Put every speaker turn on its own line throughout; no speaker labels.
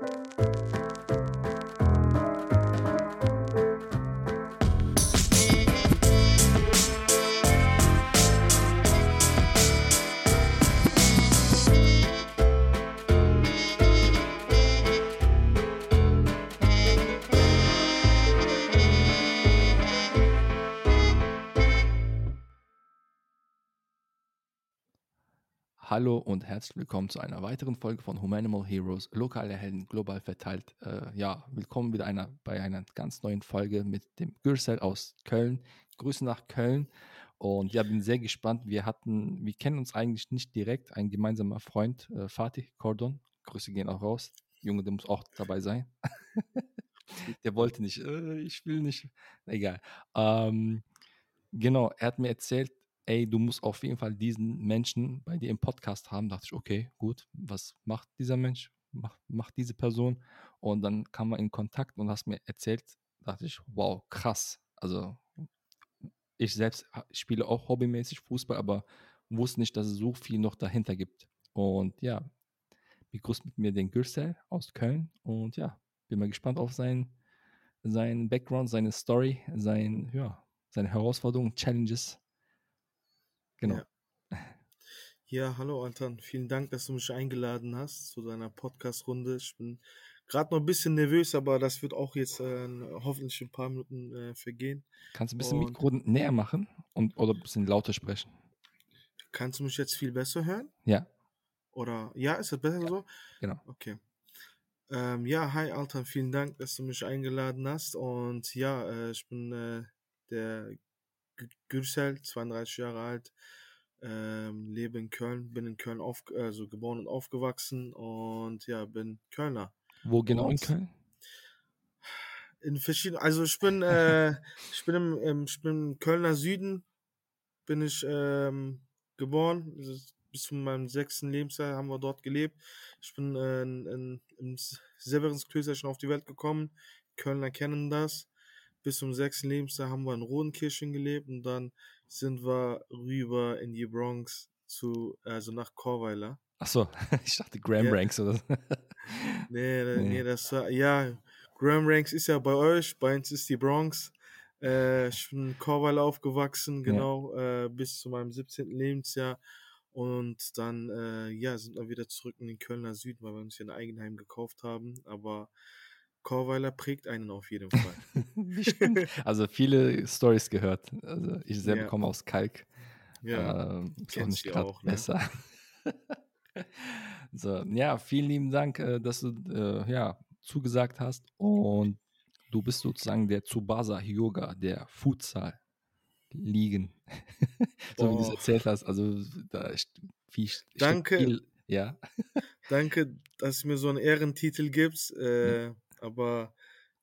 Música Hallo und herzlich willkommen zu einer weiteren Folge von Humanimal Heroes, lokale Helden global verteilt. Äh, ja, willkommen wieder einer, bei einer ganz neuen Folge mit dem Gürsel aus Köln. Grüße nach Köln. Und ja, bin sehr gespannt. Wir hatten, wir kennen uns eigentlich nicht direkt, ein gemeinsamer Freund, äh, Fatih Cordon. Grüße gehen auch raus. Junge, der muss auch dabei sein. der wollte nicht, äh, ich will nicht. Egal. Ähm, genau, er hat mir erzählt, ey, du musst auf jeden Fall diesen Menschen bei dir im Podcast haben. Da dachte ich, okay, gut, was macht dieser Mensch? Macht, macht diese Person? Und dann kam man in Kontakt und hast mir erzählt, dachte ich, wow, krass. Also ich selbst spiele auch hobbymäßig Fußball, aber wusste nicht, dass es so viel noch dahinter gibt. Und ja, begrüßt mit mir den Gürsel aus Köln und ja, bin mal gespannt auf seinen, seinen Background, seine Story, sein, ja, seine Herausforderungen, Challenges Genau.
Ja. ja, hallo Anton. Vielen Dank, dass du mich eingeladen hast zu deiner Podcast-Runde. Ich bin gerade noch ein bisschen nervös, aber das wird auch jetzt äh, hoffentlich ein paar Minuten äh, vergehen.
Kannst du ein bisschen und Mikro näher machen und, oder ein bisschen lauter sprechen?
Kannst du mich jetzt viel besser hören?
Ja.
Oder ja, ist das besser
ja,
so?
Genau.
Okay. Ähm, ja, hi Altan, vielen Dank, dass du mich eingeladen hast. Und ja, äh, ich bin äh, der Gürsel, 32 Jahre alt, ähm, lebe in Köln, bin in Köln auf, also geboren und aufgewachsen und ja, bin Kölner.
Wo genau und in Köln?
In verschiedenen, also ich bin, äh, ich bin im, im, ich bin im Kölner Süden, bin ich ähm, geboren, bis zu meinem sechsten Lebensjahr haben wir dort gelebt. Ich bin äh, in, in, im Severinsklöster schon auf die Welt gekommen. Kölner kennen das bis zum sechsten Lebensjahr haben wir in Rodenkirchen gelebt und dann sind wir rüber in die Bronx zu, also nach Chorweiler.
Achso, ich dachte Graham ja. Ranks oder so.
nee, nee, nee, das war, ja, Graham Ranks ist ja bei euch, bei uns ist die Bronx. Äh, ich bin in Chorweiler aufgewachsen, genau, ja. äh, bis zu meinem 17. Lebensjahr. Und dann, äh, ja, sind wir wieder zurück in den Kölner Süden, weil wir uns hier ein Eigenheim gekauft haben. Aber Chorweiler prägt einen auf jeden Fall.
also viele Stories gehört. Also ich selber ja. komme aus Kalk.
Ja, äh,
ist auch nicht gerade ne? besser. so, ja, vielen lieben Dank, äh, dass du äh, ja, zugesagt hast. Und du bist sozusagen der Tsubasa Yoga, der Futsal liegen. so oh. wie du es erzählt hast. Also da
viel, Danke. Viel,
ja.
Danke, dass du mir so einen Ehrentitel gibst. Äh, ja aber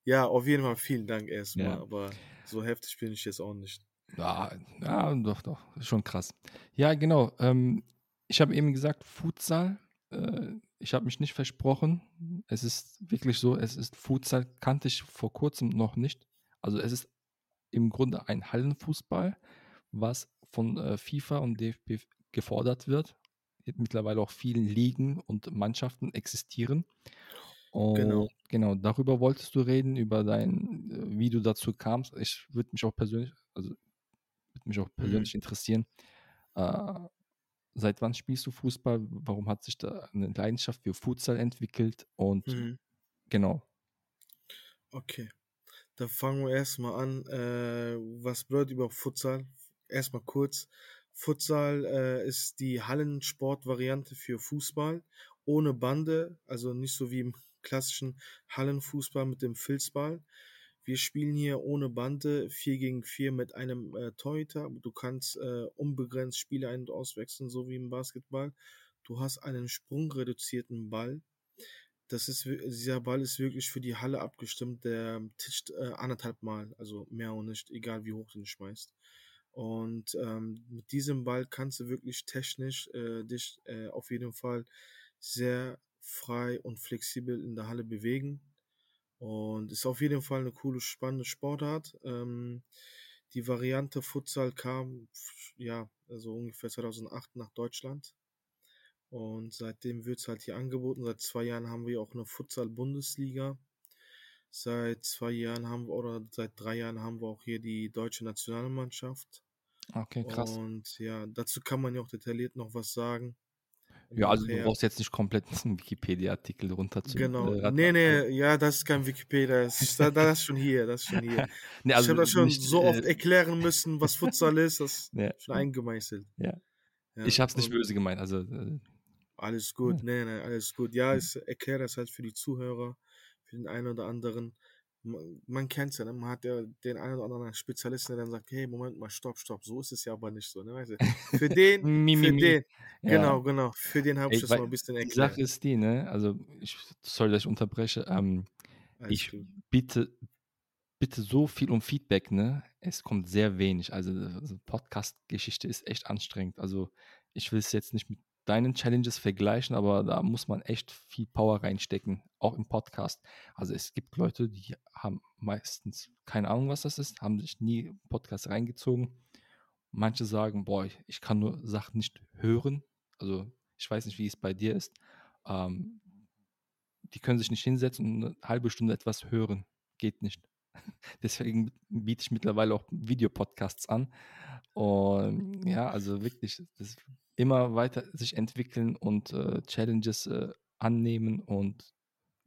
ja, auf jeden Fall vielen Dank erstmal. Ja. Aber so heftig bin ich jetzt auch nicht.
Ja, ja doch, doch. Schon krass. Ja, genau. Ähm, ich habe eben gesagt, Futsal. Äh, ich habe mich nicht versprochen. Es ist wirklich so, es ist Futsal, kannte ich vor kurzem noch nicht. Also es ist im Grunde ein Hallenfußball, was von äh, FIFA und DFB gefordert wird. Mittlerweile auch vielen Ligen und Mannschaften existieren. Genau. Und genau. genau, darüber wolltest du reden, über dein, äh, wie du dazu kamst. Ich würde mich auch persönlich, also würde mich auch mhm. persönlich mhm. interessieren. Äh, seit wann spielst du Fußball? Warum hat sich da eine Leidenschaft für Futsal entwickelt? Und mhm. genau.
Okay. Dann fangen wir erstmal an. Äh, was bedeutet überhaupt Futsal? Erstmal kurz. Futsal äh, ist die Hallensportvariante für Fußball ohne Bande, also nicht so wie im klassischen Hallenfußball mit dem Filzball. Wir spielen hier ohne Bande 4 gegen 4 mit einem äh, Torhüter. Du kannst äh, unbegrenzt Spiele ein- und auswechseln, so wie im Basketball. Du hast einen sprungreduzierten Ball. Das ist, dieser Ball ist wirklich für die Halle abgestimmt. Der tischt äh, anderthalb Mal, also mehr und nicht, egal wie hoch du ihn schmeißt. Und ähm, mit diesem Ball kannst du wirklich technisch äh, dich äh, auf jeden Fall sehr frei und flexibel in der Halle bewegen. Und ist auf jeden Fall eine coole, spannende Sportart. Ähm, die Variante Futsal kam, ja, also ungefähr 2008 nach Deutschland. Und seitdem wird es halt hier angeboten. Seit zwei Jahren haben wir auch eine Futsal-Bundesliga. Seit zwei Jahren haben wir, oder seit drei Jahren haben wir auch hier die deutsche Nationalmannschaft.
Okay, krass.
Und ja, dazu kann man ja auch detailliert noch was sagen.
Ja, also du brauchst jetzt nicht komplett einen Wikipedia-Artikel runter zu
Genau. Äh, nee, nee, ja, das ist kein Wikipedia. Das ist, das ist schon hier, das ist schon hier. nee, also ich habe das schon nicht, so oft äh, erklären müssen, was Futsal ist, das ja. schon eingemeißelt.
Ja. ja. Ich habe es nicht böse gemeint, also. Äh,
alles gut, ja. nee, nee, alles gut. Ja, ich erkläre das halt für die Zuhörer, für den einen oder anderen man kennt es ja, ne? man hat ja den einen oder anderen Spezialisten, der dann sagt, hey, Moment mal, stopp, stopp, so ist es ja aber nicht so. Ne? Weißt du? Für den, für den, ja. genau, genau, für den habe ich das mal ein bisschen erklärt.
Die Sache ist die, ne, also ich soll dass ich unterbreche, ähm, ich gut. bitte, bitte so viel um Feedback, ne, es kommt sehr wenig, also, also Podcast-Geschichte ist echt anstrengend, also ich will es jetzt nicht mit deinen Challenges vergleichen, aber da muss man echt viel Power reinstecken, auch im Podcast. Also es gibt Leute, die haben meistens keine Ahnung, was das ist, haben sich nie Podcast reingezogen. Manche sagen, boah, ich kann nur Sachen nicht hören. Also ich weiß nicht, wie es bei dir ist. Ähm, die können sich nicht hinsetzen und eine halbe Stunde etwas hören. Geht nicht. Deswegen biete ich mittlerweile auch Videopodcasts an. Und ja, also wirklich, das immer weiter sich entwickeln und äh, Challenges äh, annehmen und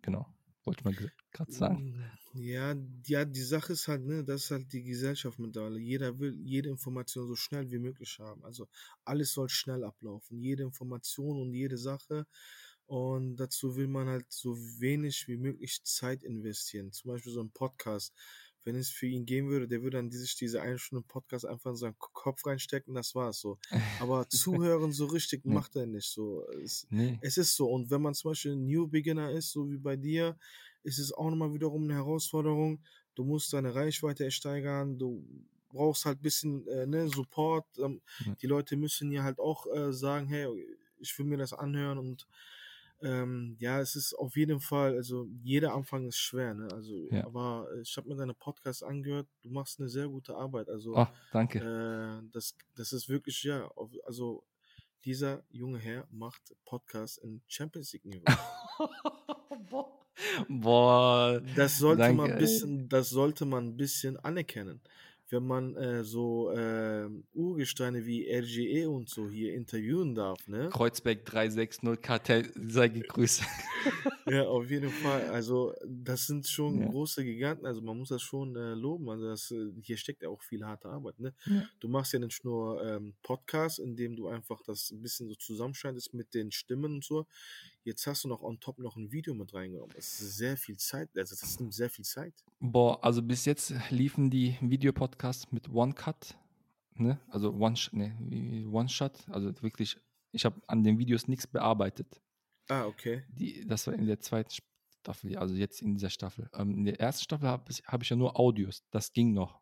genau, wollte ich mal gerade sagen.
Mm, ja, ja, die Sache ist halt, ne, das ist halt die Gesellschaft mittlerweile. Jeder will jede Information so schnell wie möglich haben. Also alles soll schnell ablaufen. Jede Information und jede Sache. Und dazu will man halt so wenig wie möglich Zeit investieren. Zum Beispiel so ein Podcast wenn es für ihn gehen würde, der würde dann sich diese eine Stunde Podcast einfach in seinen Kopf reinstecken, das war's so. Aber zuhören so richtig macht er nicht so. Es, nee. es ist so. Und wenn man zum Beispiel ein New Beginner ist, so wie bei dir, ist es auch nochmal wiederum eine Herausforderung. Du musst deine Reichweite ersteigern, du brauchst halt ein bisschen äh, ne, Support. Ähm, ja. Die Leute müssen ja halt auch äh, sagen, hey, ich will mir das anhören und ähm, ja, es ist auf jeden Fall, also jeder Anfang ist schwer, ne? Also, ja. aber ich habe mir deine Podcast angehört, du machst eine sehr gute Arbeit. Also,
oh, danke.
Äh, das, das ist wirklich, ja, also dieser junge Herr macht Podcast in Champions League Niveau.
Boah.
Das sollte danke, man ein bisschen, das sollte man ein bisschen anerkennen wenn man äh, so äh, Urgesteine wie RGE und so hier interviewen darf, ne?
Kreuzberg 360 Kartell, sei gegrüßt.
ja, auf jeden Fall. Also, das sind schon ja. große Giganten, also man muss das schon äh, loben. Also, das, äh, hier steckt ja auch viel harte Arbeit, ne? Ja. Du machst ja nicht nur ähm, Podcasts, in dem du einfach das ein bisschen so zusammenschneidest mit den Stimmen und so. Jetzt hast du noch on top noch ein Video mit reingenommen. Das ist sehr viel Zeit, also das nimmt sehr viel Zeit.
Boah, also bis jetzt liefen die Videopodcasts mit One Cut, ne? Also One, ne, One Shot, also wirklich, ich habe an den Videos nichts bearbeitet.
Ah, okay.
Die, das war in der zweiten Staffel, also jetzt in dieser Staffel. Ähm, in der ersten Staffel habe hab ich ja nur Audios, das ging noch.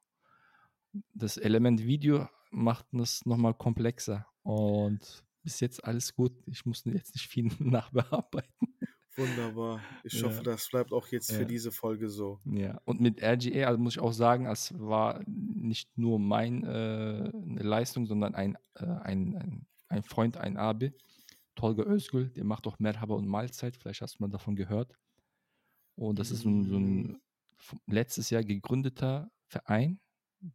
Das Element Video macht es nochmal komplexer und bis jetzt alles gut. Ich muss jetzt nicht viel nachbearbeiten.
Wunderbar. Ich ja. hoffe, das bleibt auch jetzt ja. für diese Folge so.
Ja, und mit RGA, also muss ich auch sagen, es war nicht nur meine äh, Leistung, sondern ein, äh, ein, ein, ein, Freund, ein Abi, Tolga Özgül, der macht auch Merhaba und Mahlzeit, vielleicht hast du mal davon gehört. Und das ist so ein, so ein mm. letztes Jahr gegründeter Verein,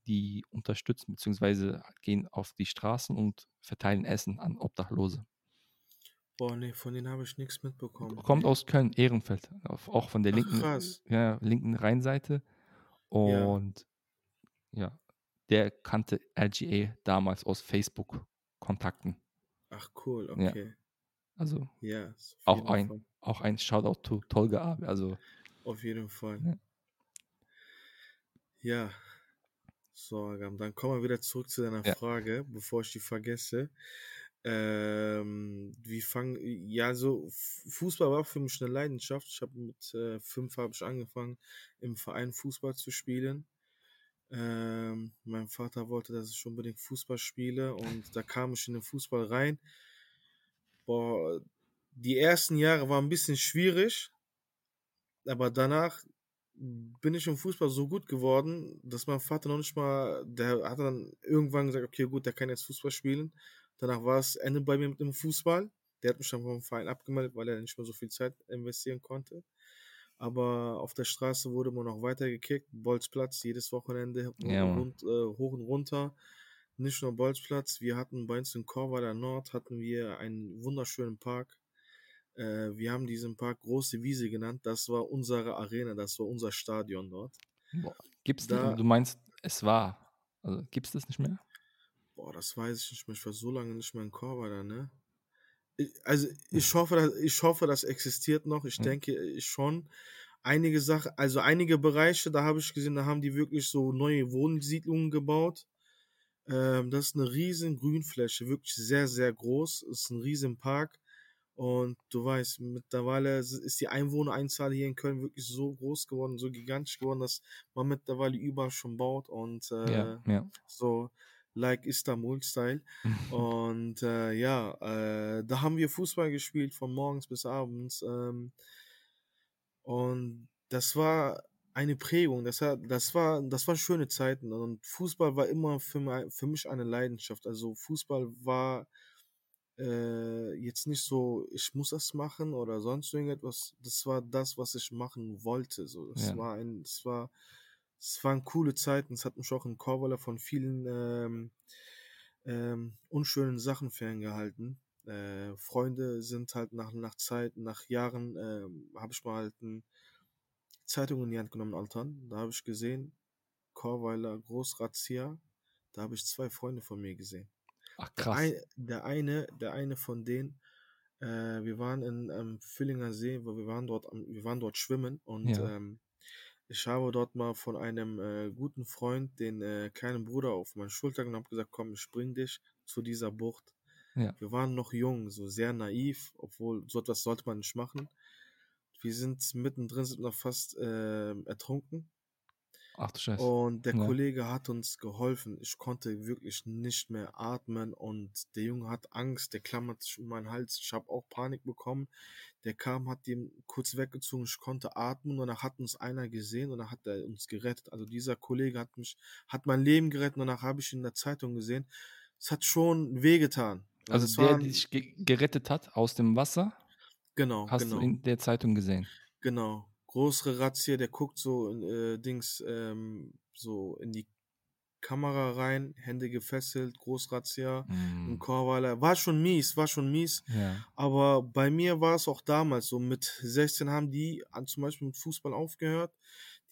die unterstützen bzw. gehen auf die Straßen und verteilen Essen an Obdachlose.
Boah, nee, von denen habe ich nichts mitbekommen.
Kommt aus Köln, Ehrenfeld, auch von der linken, Ach, ja, linken Rheinseite. Und ja. ja, der kannte LGA damals aus Facebook-Kontakten.
Ach cool, okay.
Ja. Also
ja,
auch ein, auch ein Shoutout to Tolga Also
auf jeden Fall. Ja. ja. So, dann kommen wir wieder zurück zu deiner ja. Frage, bevor ich die vergesse. Ähm, wie fangen, ja, so Fußball war für mich eine Leidenschaft. Ich habe mit äh, fünf habe ich angefangen, im Verein Fußball zu spielen. Ähm, mein Vater wollte, dass ich unbedingt Fußball spiele und da kam ich in den Fußball rein. Boah, die ersten Jahre waren ein bisschen schwierig, aber danach bin ich im Fußball so gut geworden, dass mein Vater noch nicht mal, der hat dann irgendwann gesagt, okay, gut, der kann jetzt Fußball spielen. Danach war es Ende bei mir mit dem Fußball. Der hat mich dann vom Verein abgemeldet, weil er nicht mehr so viel Zeit investieren konnte. Aber auf der Straße wurde man noch weiter gekickt. Bolzplatz, jedes Wochenende
Ja,
rund, äh, hoch und runter. Nicht nur Bolzplatz, wir hatten bei uns in Korweiler Nord hatten wir einen wunderschönen Park. Äh, wir haben diesen Park Große Wiese genannt. Das war unsere Arena, das war unser Stadion dort.
Boah. Gibt's
Da-
du meinst, es war. Also gibt's das nicht mehr?
Boah, das weiß ich nicht mehr. Ich war so lange nicht mehr in Korweiler, ne? Ich, also ich hoffe, dass, ich hoffe, das existiert noch. Ich
Ja.
denke ich schon. Einige Sachen, also einige Bereiche, da habe ich gesehen, da haben die wirklich so neue Wohnsiedlungen gebaut. Ähm, das ist eine riesen Grünfläche, wirklich sehr, sehr groß. Es ist ein riesen Park. Und du weißt, mittlerweile ist die Einwohnereinzahl hier in Köln wirklich so groß geworden, so gigantisch geworden, dass man mittlerweile überall schon baut und äh,
ja, ja.
so like Istanbul-Style. Und äh, ja, äh, da haben wir Fußball gespielt von morgens bis abends. Ähm, und das war eine Prägung. Das, hat, das, war, das waren schöne Zeiten. Und Fußball war immer für, für mich eine Leidenschaft. Also Fußball war äh, jetzt nicht so, ich muss das machen oder sonst irgendetwas. Das war das, was ich machen wollte. So, das
Ja.
war ein, das war, es waren coole Zeiten. Es hat mich auch in Korweiler von vielen ähm, ähm, unschönen Sachen ferngehalten. Äh, Freunde sind halt nach, nach Zeit, nach Jahren, ähm, habe ich mal halt eine Zeitung in die Hand genommen, Altern. Da habe ich gesehen, Korweiler Großrazzia. Da habe ich zwei Freunde von mir gesehen.
Ach
Der,
krass.
ein, der eine, der eine von denen, äh, wir waren in ähm, Vüllinger See, wo wir waren dort, wir waren dort schwimmen und
Ja.
ähm, ich habe dort mal von einem äh, guten Freund den äh, kleinen Bruder auf meine Schulter genommen und gesagt, komm, ich spring dich zu dieser Bucht.
Ja.
Wir waren noch jung, so sehr naiv, obwohl so etwas sollte man nicht machen. Wir sind mittendrin, sind noch fast äh, ertrunken.
Ach du Scheiße.
Und der
Ja.
Kollege hat uns geholfen. Ich konnte wirklich nicht mehr atmen und der Junge hat Angst, der klammert sich um meinen Hals. Ich habe auch Panik bekommen. Der kam, hat den kurz weggezogen, ich konnte atmen und danach hat uns einer gesehen und dann hat er uns gerettet. Also dieser Kollege hat mich, hat mein Leben gerettet und danach habe ich ihn in der Zeitung gesehen. Es hat schon wehgetan.
Also
es
der, der dich ge gerettet hat aus dem Wasser,
genau,
hast
genau.
du in der Zeitung gesehen.
Genau. Größere Razzia, der guckt so in, äh, Dings, ähm, so in die Kamera rein, Hände gefesselt, Großrazzia, ein
Mm,
Chorweiler. War schon mies, war schon mies.
ja.
Aber bei mir war es auch damals so. Mit 16 haben die an, zum Beispiel mit Fußball aufgehört.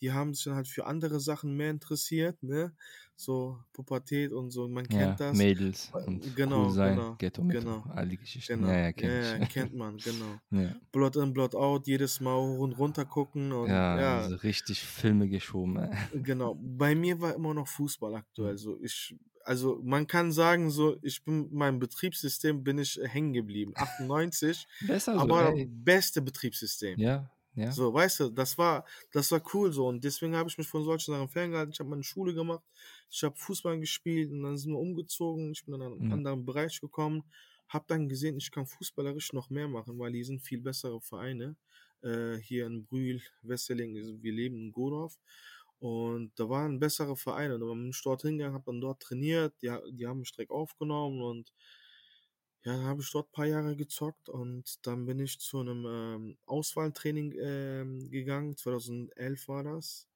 Die haben sich dann halt für andere Sachen mehr interessiert, ne? So Pubertät und so, man
ja,
kennt das.
Mädels
Äh,
und
genau,
cool sein,
genau,
Ghetto
genau,
all die Geschichten.
Genau.
Ja, ja, kenn
ja, kennt man, genau.
ja,
Blood in, Blood out, jedes Mal hoch und runter gucken und
ja,
ja,
also richtig Filme geschoben. ey.
Genau, bei mir war immer noch Fußball aktuell.
Mhm.
So ich, also man kann sagen, so ich bin mein Betriebssystem bin ich äh, hängen geblieben. 98,
Besser so,
aber
ey.
beste Betriebssystem.
Ja, ja.
So, weißt du, das war, das war cool so und deswegen habe ich mich von solchen Sachen ferngehalten. Ich habe meine Schule gemacht, ich habe Fußball gespielt und dann sind wir umgezogen. Ich bin in einen
Mhm.
anderen Bereich gekommen, habe dann gesehen, ich kann fußballerisch noch mehr machen, weil hier sind viel bessere Vereine. Äh, hier in Brühl, Wesseling, wir leben in Godorf. Und da waren bessere Vereine. Und dann bin ich dort hingegangen, habe dann dort trainiert. Die, die haben mich direkt aufgenommen und ja, habe ich dort ein paar Jahre gezockt und dann bin ich zu einem ähm, Auswahltraining ähm, gegangen. 2011 war das.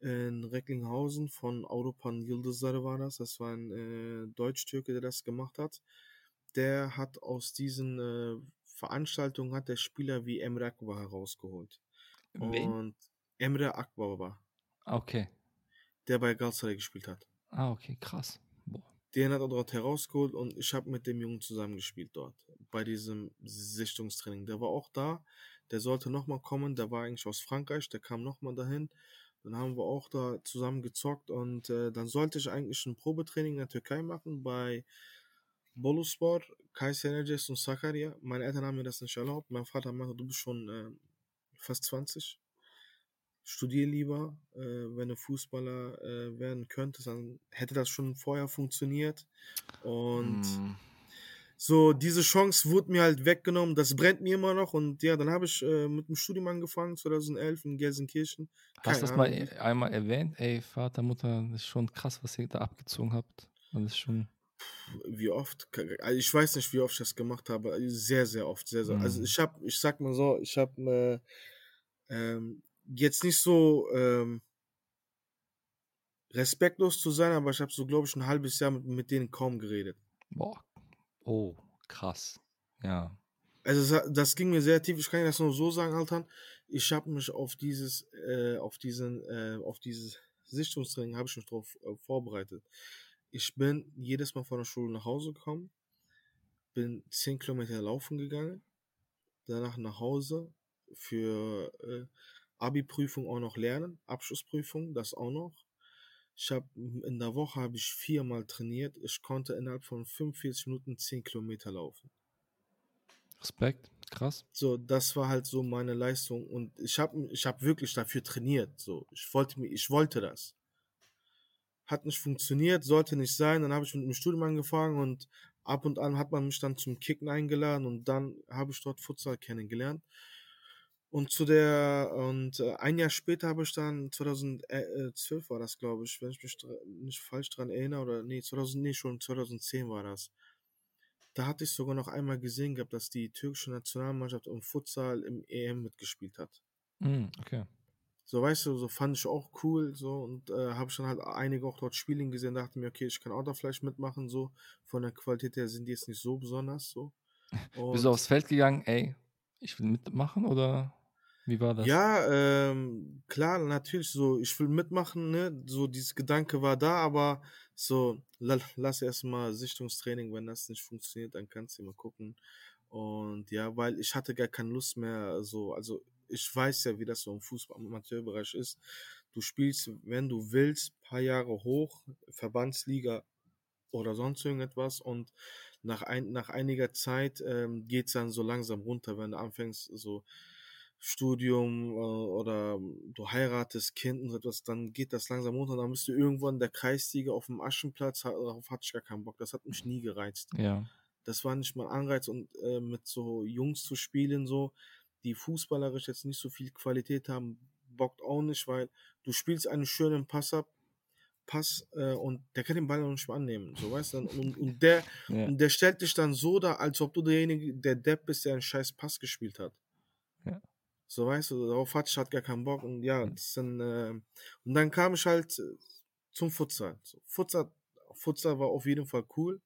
In Recklinghausen von Auropan Yıldızları war das. Das war ein äh, Deutsch-Türke, der das gemacht hat. Der hat aus diesen äh, Veranstaltungen hat der Spieler wie Emre Akbaba herausgeholt.
Wen?
Und Emre Akbaba,
Ah, Okay.
der bei Galatasaray gespielt hat.
Ah, okay, krass.
Den hat er dort herausgeholt und ich habe mit dem Jungen zusammengespielt dort. Bei diesem Sichtungstraining. Der war auch da. Der sollte nochmal kommen. Der war eigentlich aus Frankreich. Der kam nochmal dahin. Dann haben wir auch da zusammen gezockt und äh, dann sollte ich eigentlich ein Probetraining in der Türkei machen bei Boluspor, Kayserices und Sakarya. Meine Eltern haben mir das nicht erlaubt. Mein Vater meinte, du bist schon äh, fast 20. Studier lieber. Äh, wenn du Fußballer äh, werden könntest, dann hätte das schon vorher funktioniert. Und
Mm,
so, diese Chance wurde mir halt weggenommen. Das brennt mir immer noch. Und ja, dann habe ich äh, mit dem Studium angefangen, 2011 in Gelsenkirchen.
Hast du
Keine
das mal e- einmal erwähnt? Ey, Vater, Mutter, das ist schon krass, was ihr da abgezogen habt. Das ist schon.
Wie oft? Also ich weiß nicht, wie oft ich das gemacht habe. Sehr, sehr oft, sehr, sehr. Also
Mhm.
ich habe, ich sag mal so, ich habe äh, ähm, jetzt nicht so ähm, respektlos zu sein, aber ich habe so, glaube ich, ein halbes Jahr mit, mit denen kaum geredet.
Boah. Oh, krass. Ja.
Also es- das ging mir sehr tief. Ich kann dir das nur so sagen, Alter. Ich habe mich auf dieses, äh, auf diesen, äh, auf dieses Sichtungstraining habe ich mich darauf äh, vorbereitet. Ich bin jedes Mal von der Schule nach Hause gekommen, bin 10 Kilometer laufen gegangen, danach nach Hause für äh, Abi-Prüfung auch noch lernen, Abschlussprüfung, das auch noch. Ich habe in der Woche habe ich viermal trainiert. Ich konnte innerhalb von 45 Minuten 10 Kilometer laufen.
Respekt. Krass.
So, das war halt so meine Leistung und ich habe ich hab wirklich dafür trainiert. So, ich wollte mir, ich wollte das. Hat nicht funktioniert, sollte nicht sein. Dann habe ich mit dem Studium angefangen und ab und an hat man mich dann zum Kicken eingeladen und dann habe ich dort Futsal kennengelernt. Und zu der, und äh, ein Jahr später habe ich dann, 2012 war das, glaube ich, wenn ich mich nicht falsch dran erinnere, oder nee, 2000, nee, schon 2010 war das. Da hatte ich sogar noch einmal gesehen gehabt, dass die türkische Nationalmannschaft im Futsal im EM mitgespielt hat.
Mhm, okay.
So, weißt du, so fand ich auch cool, so, und äh, habe ich dann halt einige auch dort spielen gesehen, dachte mir, okay, ich kann auch da vielleicht mitmachen, so. Von der Qualität her sind die jetzt nicht so besonders, so.
Bist du aufs Feld gegangen, ey, ich will mitmachen oder wie war das?
Ja, ähm, klar, natürlich so, ich will mitmachen, ne? So dieses Gedanke war da, aber so, la, lass erstmal Sichtungstraining, wenn das nicht funktioniert, dann kannst du mal gucken. Und ja, weil ich hatte gar keine Lust mehr, so, also ich weiß ja, wie das so im Fußball-Amateurbereich ist. Du spielst, wenn du willst, paar Jahre hoch, Verbandsliga oder sonst irgendetwas und nach, ein, nach einiger Zeit ähm, geht's dann so langsam runter, wenn du anfängst, so Studium äh, oder du heiratest Kind und so etwas, dann geht das langsam runter, dann bist du irgendwann der Kreisliga auf dem Aschenplatz, darauf hatte ich gar keinen Bock, das hat mich nie gereizt.
Ja.
Das war nicht mein Anreiz und äh, mit so Jungs zu spielen, so, die fußballerisch jetzt nicht so viel Qualität haben, bockt auch nicht, weil du spielst einen schönen Pass ab, Pass äh, und der kann den Ball noch nicht mal annehmen, so weißt du, und, und der
ja.
und der stellt dich dann so da, als ob du derjenige, der Depp bist, der einen scheiß Pass gespielt hat. So weißt du, darauf hatte ich halt gar keinen Bock und ja,
Mhm.
das dann, äh, und dann kam ich halt äh, zum Futsal. So, Futsal. Futsal war auf jeden Fall cool.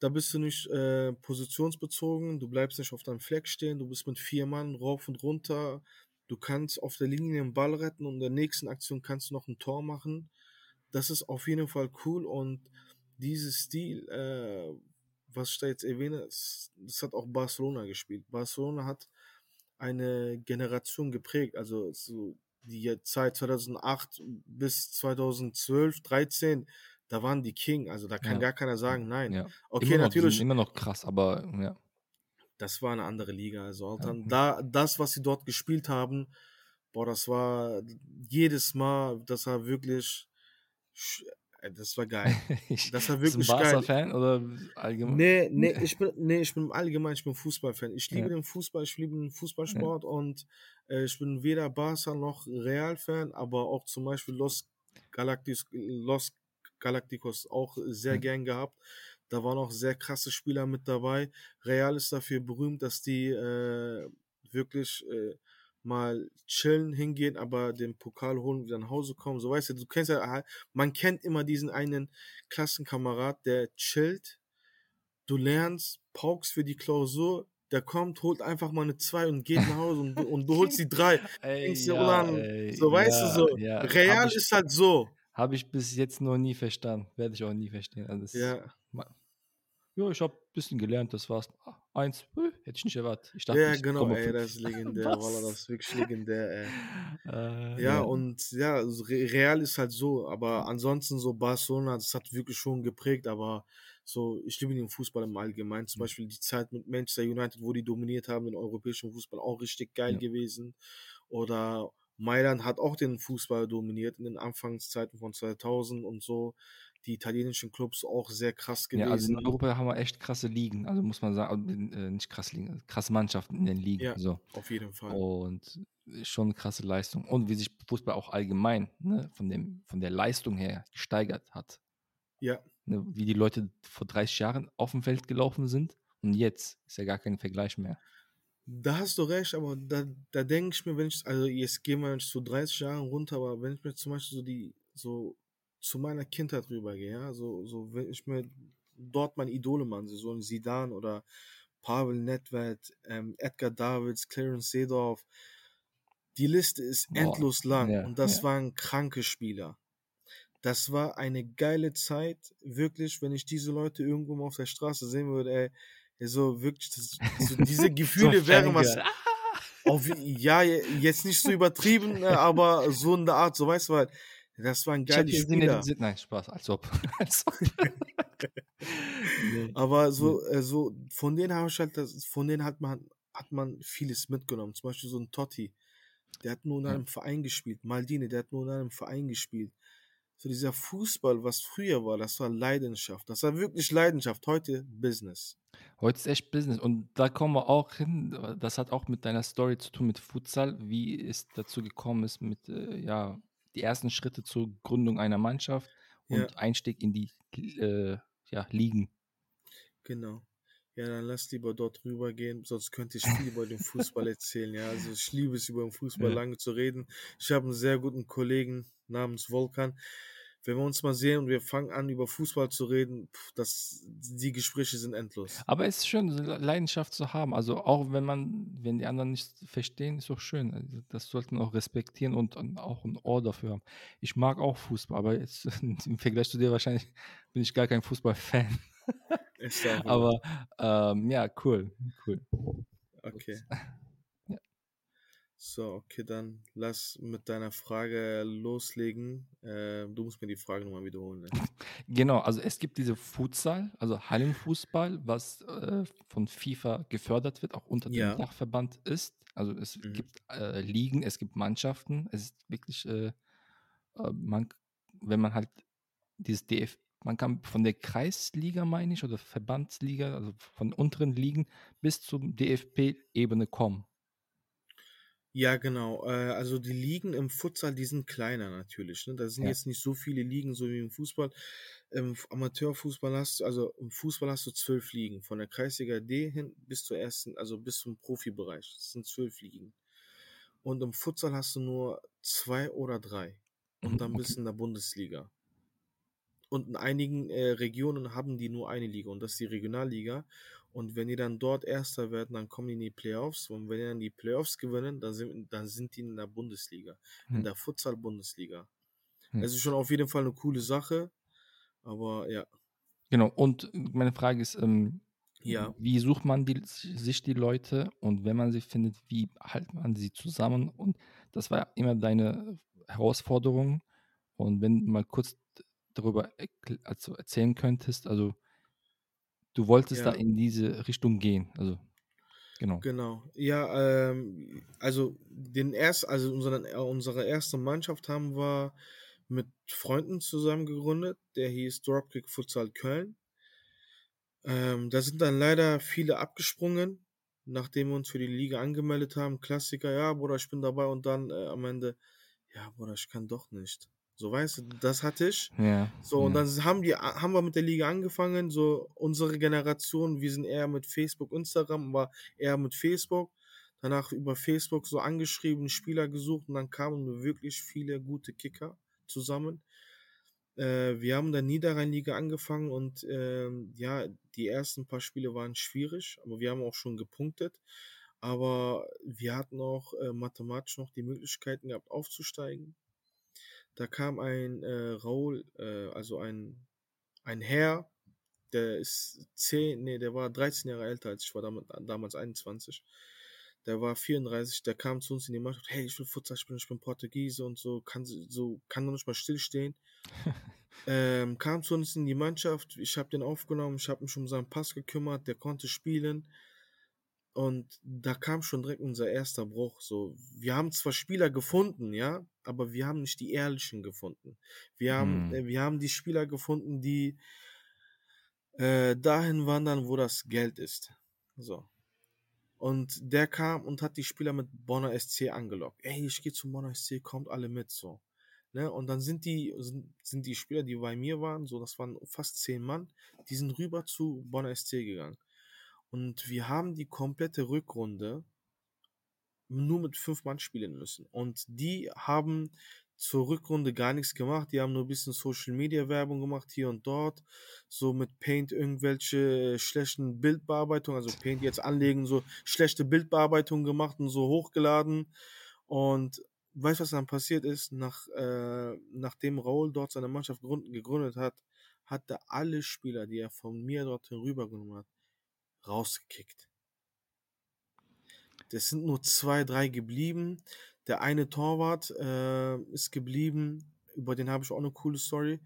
Da bist du nicht äh, positionsbezogen, du bleibst nicht auf deinem Fleck stehen, du bist mit vier Mann rauf und runter. Du kannst auf der Linie den Ball retten und in der nächsten Aktion kannst du noch ein Tor machen. Das ist auf jeden Fall cool und dieses Stil, äh, was ich da jetzt erwähne, das, das hat auch Barcelona gespielt. Barcelona hat eine Generation geprägt, also so die Zeit 2008 bis 2012, 13, da waren die King, also da kann
Ja.
gar keiner sagen, nein.
ja.
Okay,
immer
natürlich,
immer noch krass, aber ja.
das war eine andere Liga. Also
Ja.
da das, was sie dort gespielt haben, boah, das war jedes Mal, das war wirklich, das war geil. Das war
bist du ein
wirklich geil.
Barca-Fan oder allgemein?
Nee, nee, ich bin, nee, ich bin allgemein, ich bin Fußballfan. Ich liebe
Ja.
den Fußball, ich liebe den Fußballsport und äh, ich bin weder Barca noch Real-Fan, aber auch zum Beispiel Los Galacticos, Los Galacticos auch sehr
Ja.
gern gehabt. Da waren auch sehr krasse Spieler mit dabei. Real ist dafür berühmt, dass die äh, wirklich äh, mal chillen, hingehen, aber den Pokal holen, wieder nach Hause kommen. So weißt du, du kennst ja, man kennt immer diesen einen Klassenkamerad, der chillt, du lernst, paukst für die Klausur, der kommt, holt einfach mal eine 2 und geht nach Hause und, du- und du holst die 3.
Ey,
Denkst du,
ja,
so weißt
ja,
du so.
ja.
Real
ich,
ist halt so.
Habe ich bis jetzt noch nie verstanden. Werde ich auch nie verstehen. Also das,
Ja,
ma- ja, ich habe ein bisschen gelernt, das war's. Ah, eins, äh, hätte ich nicht erwartet. Ich dachte,
ja,
ich
genau, ey, das ist legendär,
Was?
Wallah, das ist wirklich legendär, ey.
Äh,
Ja,
ja.
und ja, Re- Real ist halt so, aber ansonsten so Barcelona, das hat wirklich schon geprägt, aber so, ich liebe den Fußball im Allgemeinen. Zum
Mhm.
Beispiel die Zeit mit Manchester United, wo die dominiert haben, den europäischen Fußball, auch richtig geil
Ja.
gewesen. Oder Mailand hat auch den Fußball dominiert in den Anfangszeiten von 2000 und so. Die italienischen Clubs auch sehr krass
Ja, also in
gewesen.
Europa haben wir echt krasse Ligen. Also muss man sagen, äh, nicht krasse Ligen, krasse Mannschaften in den Ligen.
Ja,
So.
auf jeden Fall.
Und schon eine krasse Leistung. Und wie sich Fußball auch allgemein ne, von, dem, von der Leistung her gesteigert hat.
Ja,
ne, wie die Leute vor 30 Jahren auf dem Feld gelaufen sind und jetzt ist ja gar kein Vergleich mehr.
Da hast du recht, aber da, da denke ich mir, wenn ich, also jetzt gehen wir nicht so 30 Jahre runter, aber wenn ich mir zum Beispiel so die, so zu meiner Kindheit rübergehe, ja, so, so wenn ich mir dort meine Idole machen, so ein Sidan oder Pavel Nedved, ähm, Edgar Davids, Clarence Seedorf, die Liste ist
Boah,
endlos lang
ja,
und das
ja.
waren kranke Spieler. Das war eine geile Zeit, wirklich, wenn ich diese Leute irgendwo mal auf der Straße sehen würde, ey, so wirklich, das, so diese Gefühle wären was. Auf, ja, jetzt nicht so übertrieben, ne, aber so in der Art, so weißt du, weil das waren
Ich
geile
hatte hier
Spieler.
Sinne, nein, Spaß, als ob. als ob. nee.
Aber
Nee.
so, äh, so von denen habe ich halt, das, von denen hat man, hat man vieles mitgenommen. Zum Beispiel so ein Totti, der hat nur in
Ja.
einem Verein gespielt. Maldini, der hat nur in einem Verein gespielt. So dieser Fußball, was früher war, das war Leidenschaft. Das war wirklich Leidenschaft. Heute Business.
Heute ist echt Business und da kommen wir auch hin. Das hat auch mit deiner Story zu tun mit Futsal, wie es dazu gekommen ist mit äh, ja die ersten Schritte zur Gründung einer Mannschaft und
Ja,
Einstieg in die äh, ja, Ligen.
genau. Ja, dann lass lieber dort rübergehen, sonst könnte ich viel über den Fußball erzählen. Ja, also ich liebe es, über den Fußball
Ja.
lange zu reden. Ich habe einen sehr guten Kollegen namens Volkan. Wenn wir uns mal sehen und wir fangen an, über Fußball zu reden, pff, das, die Gespräche sind endlos.
Aber es ist schön, Leidenschaft zu haben. Also auch wenn man, wenn die anderen nicht verstehen, ist doch schön. Also das sollten auch respektieren und auch ein Ohr dafür haben. Ich mag auch Fußball, aber jetzt im Vergleich zu dir wahrscheinlich bin ich gar kein Fußballfan.
Auch.
Aber ähm, ja, cool, cool.
Okay. So, okay, dann lass mit deiner Frage loslegen. Äh, du musst mir die Frage nochmal wiederholen. Ne?
Genau, also es gibt diese Futsal, also Hallenfußball, was äh, von FIFA gefördert wird, auch unter dem
Ja.
Dachverband ist. Also es
Mhm.
gibt äh, Ligen, es gibt Mannschaften. Es ist wirklich, äh, äh, man, wenn man halt dieses DF, man kann von der Kreisliga, meine ich, oder Verbandsliga, also von unteren Ligen bis zum DFB-Ebene kommen.
Ja, genau. Äh, also die Ligen im Futsal, die sind kleiner natürlich. Ne? Da sind
Ja.
jetzt nicht so viele Ligen, so wie im Fußball. Im Amateurfußball hast du, also im Fußball hast du zwölf Ligen. Von der Kreisliga D hin bis zur ersten, also bis zum Profibereich. Das sind zwölf Ligen. Und im Futsal hast du nur zwei oder drei. Und
Mhm,
dann bis
okay.
in der Bundesliga. Und in einigen äh, Regionen haben die nur eine Liga und das ist die Regionalliga. Und wenn die dann dort Erster werden, dann kommen die in die Playoffs. Und wenn die dann die Playoffs gewinnen, dann sind, dann sind die in der Bundesliga, in
Hm,
der Futsal-Bundesliga.
hm.
Es ist schon auf jeden Fall eine coole Sache. Aber ja,
Genau, und meine Frage ist, ähm,
ja,
wie sucht man die, sich die Leute und wenn man sie findet, wie hält man sie zusammen? Und das war immer deine Herausforderung. Und wenn du mal kurz darüber also erzählen könntest, also du wolltest da
ja.
in diese Richtung gehen. Also, genau.
Genau. Ja, ähm, also den erst, also unseren, äh, unsere erste Mannschaft haben wir mit Freunden zusammen gegründet. Der hieß Dropkick Futsal Köln. Ähm, da sind dann leider viele abgesprungen, nachdem wir uns für die Liga angemeldet haben. Klassiker, ja, Bruder, ich bin dabei und dann äh, am Ende, ja, Bruder, ich kann doch nicht. So, weißt du, das hatte ich.
Ja,
So, und
ja.
dann haben die, haben wir mit der Liga angefangen. So, unsere Generation, wir sind eher mit Facebook, Instagram, war eher mit Facebook. Danach über Facebook so angeschrieben, Spieler gesucht und dann kamen wirklich viele gute Kicker zusammen. Äh, wir haben dann Niederrheinliga angefangen und ähm, ja, die ersten paar Spiele waren schwierig, aber wir haben auch schon gepunktet. Aber wir hatten auch äh, mathematisch noch die Möglichkeiten gehabt, aufzusteigen. Da kam ein äh, Raul, äh, also ein, ein Herr, der ist 10, nee, der war 13 Jahre älter als ich war, damals, damals 21. Der war 34, der kam zu uns in die Mannschaft, hey, ich will Futsal spielen, ich bin Portugiese und so, kann, so, kann doch nicht mal stillstehen. ähm, kam zu uns in die Mannschaft, ich habe den aufgenommen, ich habe mich um seinen Pass gekümmert, der konnte spielen. Und da kam schon direkt unser erster Bruch. So, wir haben zwar Spieler gefunden, ja, aber wir haben nicht die ehrlichen gefunden. Wir haben,
Hm.
äh, wir haben die Spieler gefunden, die äh, dahin wandern, wo das Geld ist. So. Und der kam und hat die Spieler mit Bonner SC angelockt. Ey, ich gehe zum Bonner SC, kommt alle mit, so. Ne? Und dann sind die, sind, sind die Spieler, die bei mir waren, so, das waren fast zehn Mann, die sind rüber zu Bonner SC gegangen. Und wir haben die komplette Rückrunde nur mit fünf Mann spielen müssen. Und die haben zur Rückrunde gar nichts gemacht. Die haben nur ein bisschen Social Media Werbung gemacht hier und dort. So mit Paint irgendwelche schlechten Bildbearbeitungen, also Paint jetzt anlegen, so schlechte Bildbearbeitungen gemacht und so hochgeladen. Und weißt du, was dann passiert ist? Nach, äh, nachdem Raul dort seine Mannschaft gegründet hat, hat er alle Spieler, die er von mir dort rübergenommen hat, rausgekickt. Das sind nur zwei, drei geblieben. Der eine Torwart äh, ist geblieben, über den habe ich auch eine coole Story.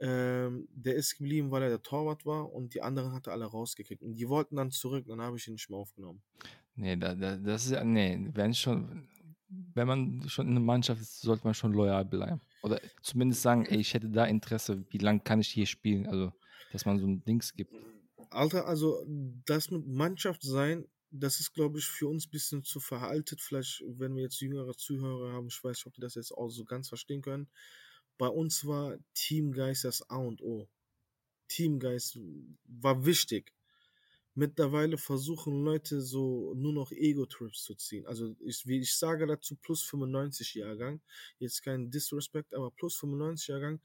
Ähm, der ist geblieben, weil er der Torwart war und die anderen hat er alle rausgekickt. Und die wollten dann zurück, dann habe ich ihn nicht mehr aufgenommen.
Nee, da, da, das ist ja, nee, wenn schon, wenn man schon in einer Mannschaft ist, sollte man schon loyal bleiben. Oder zumindest sagen, ey, ich hätte da Interesse, wie lange kann ich hier spielen? Also, dass man so ein Dings gibt.
Alter, also das mit Mannschaft sein das ist, glaube ich, für uns ein bisschen zu veraltet. Vielleicht, wenn wir jetzt jüngere Zuhörer haben, ich weiß nicht, ob die das jetzt auch so ganz verstehen können. Bei uns war Teamgeist das A und O. Teamgeist war wichtig. Mittlerweile versuchen Leute so nur noch Ego-Trips zu ziehen. Also ich, wie ich sage dazu plus 95 Jahrgang, jetzt kein Disrespect, aber plus 95 Jahrgang,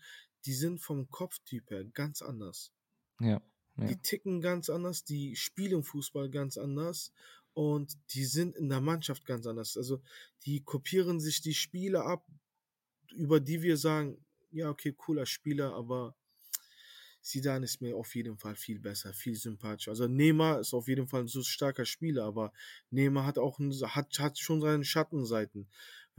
die sind vom Kopftyp her ganz anders.
Ja.
Die ticken ganz anders, die spielen Fußball ganz anders und die sind in der Mannschaft ganz anders. Also die kopieren sich die Spiele ab, über die wir sagen, ja, okay, cooler Spieler, aber Sidan ist mir auf jeden Fall viel besser, viel sympathischer. Also Neymar ist auf jeden Fall ein so starker Spieler, aber Neymar hat auch hat, hat schon seine Schattenseiten.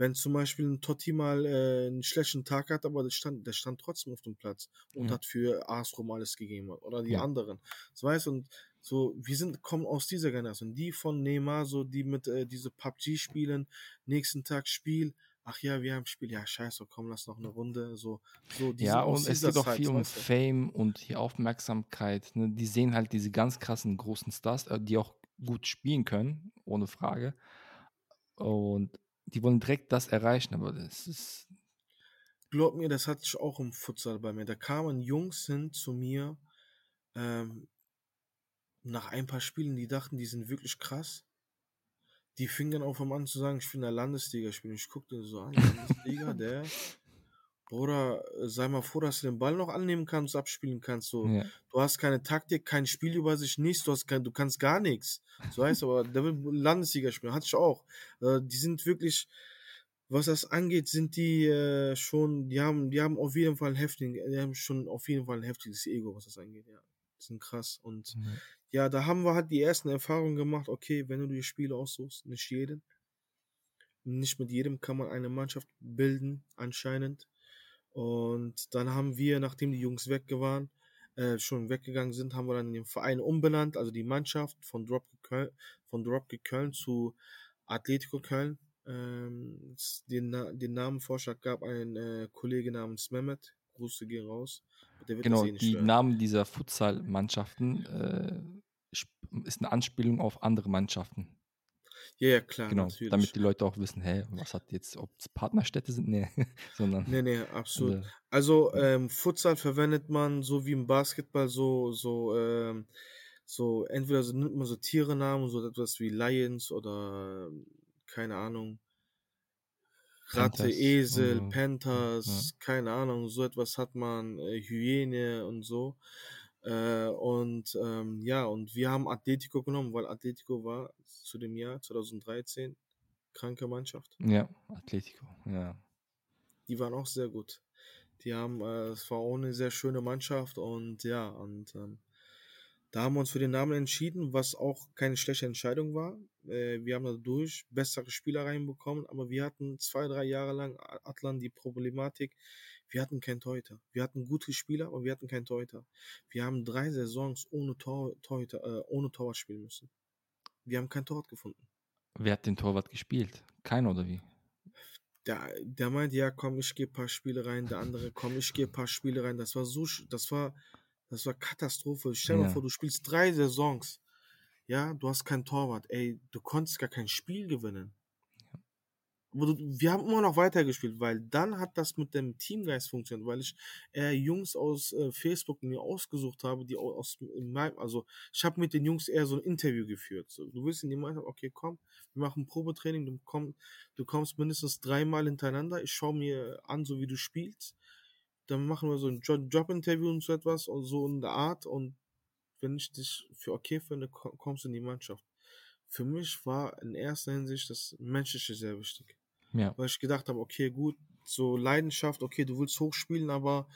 Wenn zum Beispiel ein Totti mal äh, einen schlechten Tag hat, aber der stand, der stand trotzdem auf dem Platz und ja. hat für Astrom alles gegeben oder die ja. anderen. Das weißt und so, wir sind, kommen aus dieser Generation. Die von Neymar, so die mit äh, diese PUBG spielen, nächsten Tag Spiel, ach ja, wir haben Spiel, ja, scheiße, komm, lass noch eine Runde. So, so
ja, und es geht auch viel um Fame und die Aufmerksamkeit. Ne? Die sehen halt diese ganz krassen großen Stars, äh, die auch gut spielen können, ohne Frage. Und die wollen direkt das erreichen, aber das ist.
Glaub mir, das hatte ich auch im Futsal bei mir. Da kamen Jungs hin zu mir, ähm, nach ein paar Spielen, die dachten, die sind wirklich krass. Die fingen dann auf an zu sagen, ich will in der Landesliga spielen. Ich guckte so an, Landesliga, der Bruder, sei mal froh, dass du den Ball noch annehmen kannst, abspielen kannst. So. Ja. Du hast keine Taktik, kein Spielübersicht, nichts, du, hast kein, du kannst gar nichts. So heißt aber, der will Landesliga spielen, hatte ich auch. Äh, die sind wirklich, was das angeht, sind die äh, schon, die haben, die haben auf jeden Fall ein heftigen, die haben schon auf jeden Fall ein heftiges Ego, was das angeht, ja. Die sind krass. Und mhm. ja, da haben wir halt die ersten Erfahrungen gemacht, okay, wenn du die Spiele aussuchst, nicht jeden. Nicht mit jedem kann man eine Mannschaft bilden, anscheinend. Und dann haben wir, nachdem die Jungs weg waren, äh, schon weggegangen sind, haben wir dann den Verein umbenannt, also die Mannschaft von Dropkick Köln, von Dropkick Köln zu Atletico Köln. Ähm, den, den Namenvorschlag gab ein äh, Kollege namens Mehmet. Grüße gehen raus.
genau, eh die hören. Namen dieser Futsal-Mannschaften äh, ist eine Anspielung auf andere Mannschaften.
Ja, ja, klar,
genau, natürlich. Damit die Leute auch wissen, hey, was hat jetzt, ob es Partnerstädte sind? Nee, sondern.
Nee, nee, absolut. Also, ähm, Futsal verwendet man so wie im Basketball so, so, ähm, so, entweder so nimmt man so Tierenamen, so etwas wie Lions oder, keine Ahnung, Ratte, Panthers, Esel, Panthers, ja. keine Ahnung, so etwas hat man, äh, Hyäne und so. Äh, und ähm, ja, und wir haben Atletico genommen, weil Atletico war zu dem Jahr 2013 kranke Mannschaft.
Ja, Atletico, ja.
Die waren auch sehr gut. Die haben, äh, es war auch eine sehr schöne Mannschaft und ja, und ähm, da haben wir uns für den Namen entschieden, was auch keine schlechte Entscheidung war. Äh, wir haben dadurch bessere Spieler reinbekommen, aber wir hatten zwei, drei Jahre lang Atlan die Problematik, wir hatten keinen Torhüter. Wir hatten gute Spieler, aber wir hatten keinen Torhüter. Wir haben drei Saisons ohne Tor, Torhüter, äh, ohne Torwart spielen müssen. Wir haben keinen Torwart gefunden.
Wer hat den Torwart gespielt? Keiner oder wie?
Der, der meint, ja, komm, ich gehe ein paar Spiele rein. Der andere, komm, ich gehe ein paar Spiele rein. Das war so, das war, das war Katastrophe. Stell dir ja. vor, du spielst drei Saisons. Ja, du hast keinen Torwart. Ey, du konntest gar kein Spiel gewinnen. wir haben immer noch weitergespielt, weil dann hat das mit dem Teamgeist funktioniert, weil ich äh, Jungs aus äh, Facebook mir ausgesucht habe, die aus meinem, also ich habe mit den Jungs eher so ein Interview geführt. So, du willst in die Mannschaft, okay, komm, wir machen Probetraining, du, komm, du kommst mindestens dreimal hintereinander, ich schaue mir an, so wie du spielst, dann machen wir so ein Job-Interview und so etwas und so in der Art und wenn ich dich für okay finde, kommst du in die Mannschaft. Für mich war in erster Hinsicht das Menschliche sehr wichtig. Ja. Weil ich gedacht habe, okay, gut, so Leidenschaft, okay, du willst hochspielen, aber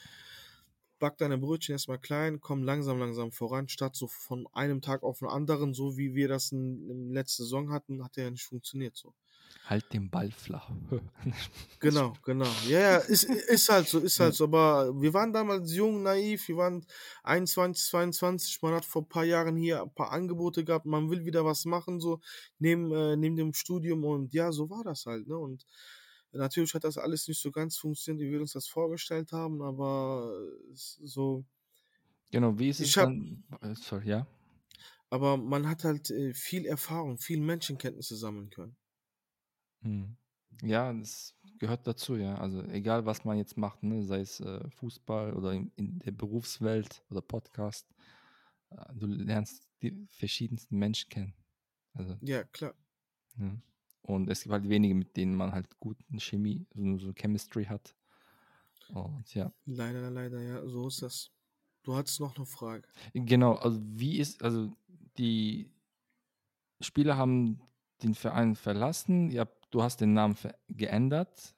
back deine Brötchen erstmal klein, komm langsam, langsam voran, statt so von einem Tag auf den anderen, so wie wir das in, in letzter Saison hatten, hat ja nicht funktioniert so.
Halt den Ball flach.
genau, genau. Ja, ja, ist, ist halt so, ist halt so. Aber wir waren damals jung, naiv, wir waren 21, 22, man hat vor ein paar Jahren hier ein paar Angebote gehabt, man will wieder was machen, so neben, äh, neben dem Studium und ja, so war das halt, ne? Und natürlich hat das alles nicht so ganz funktioniert, wie wir uns das vorgestellt haben, aber so.
Genau, wie ist es hab, dann? Äh, sorry, ja.
Aber man hat halt äh, viel Erfahrung, viel Menschenkenntnisse sammeln können.
Mhm. Ja, das gehört dazu, ja. Also egal, was man jetzt macht, ne, sei es äh, Fußball oder in, in, der Berufswelt oder Podcast, äh, du lernst die verschiedensten Menschen kennen. Also,
ja, klar.
Ja. Ne? Und es gibt halt wenige, mit denen man halt guten Chemie, so, so Chemistry hat. Und ja.
Leider, leider, ja, so ist das. Du hattest noch eine Frage.
Genau, also wie ist, also die Spieler haben den Verein verlassen, ihr habt du hast den Namen geändert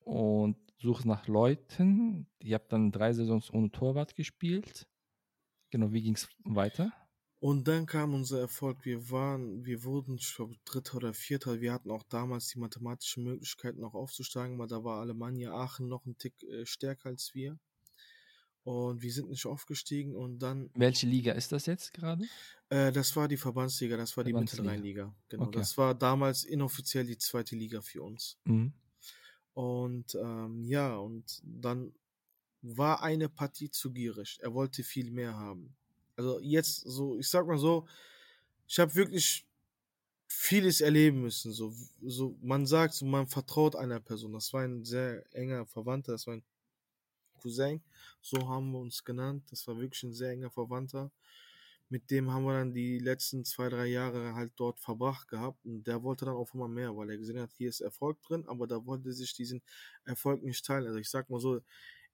und suchst nach Leuten. Ihr habt dann drei Saisons ohne Torwart gespielt. Genau, wie ging es weiter?
Und dann kam unser Erfolg. Wir waren, wir wurden, ich glaube, Dritter oder Vierter. Wir hatten auch damals die mathematischen Möglichkeiten noch aufzusteigen, weil da war Alemannia Aachen noch ein Tick äh, stärker als wir. Und wir sind nicht aufgestiegen und dann.
Welche Liga ist das jetzt gerade?
Äh, das war die Verbandsliga, das war die Mittelrheinliga. Genau. Okay. Das war damals inoffiziell die zweite Liga für uns. Mhm. Und ähm, ja, und dann war eine Partie zu gierig. Er wollte viel mehr haben. Also jetzt so, ich sag mal so, ich habe wirklich vieles erleben müssen. So, so man sagt, so, man vertraut einer Person. Das war ein sehr enger Verwandter, das war ein Cousin, so haben wir uns genannt. Das war wirklich ein sehr enger Verwandter. Mit dem haben wir dann die letzten zwei, drei Jahre halt dort verbracht gehabt. Und der wollte dann auch immer mehr, weil er gesehen hat, hier ist Erfolg drin, aber da wollte sich diesen Erfolg nicht teilen. Also ich sag mal so,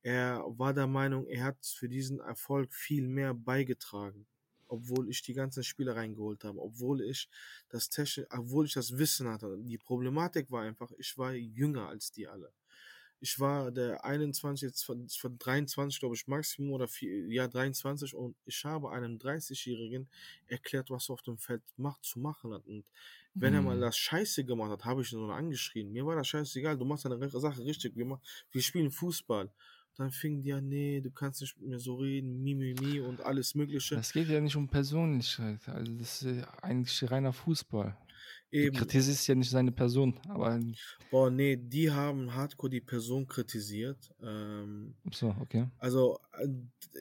er war der Meinung, er hat für diesen Erfolg viel mehr beigetragen obwohl ich die ganzen Spiele reingeholt habe, obwohl ich das Technik, obwohl ich das Wissen hatte. Die Problematik war einfach, ich war jünger als die alle ich war der 21, jetzt von, von 23, glaube ich, Maximum oder vier, ja, 23 und ich habe einem 30-Jährigen erklärt, was er auf dem Feld macht, zu machen hat. Und wenn mhm. er mal hm. das Scheiße gemacht hat, habe ich ihn so angeschrien. Mir war das scheißegal, du machst deine Sache richtig, wir, machen, wir spielen Fußball. Dann fing die an, nee, du kannst nicht mit mir so reden, mi, mi, mi und alles Mögliche.
Das geht ja nicht um Persönlichkeit, also das ist eigentlich reiner Fußball. Eben. Du kritisierst ja nicht seine Person, aber.
Boah, nee, die haben hardcore die Person kritisiert. Ähm,
so, okay.
Also, äh,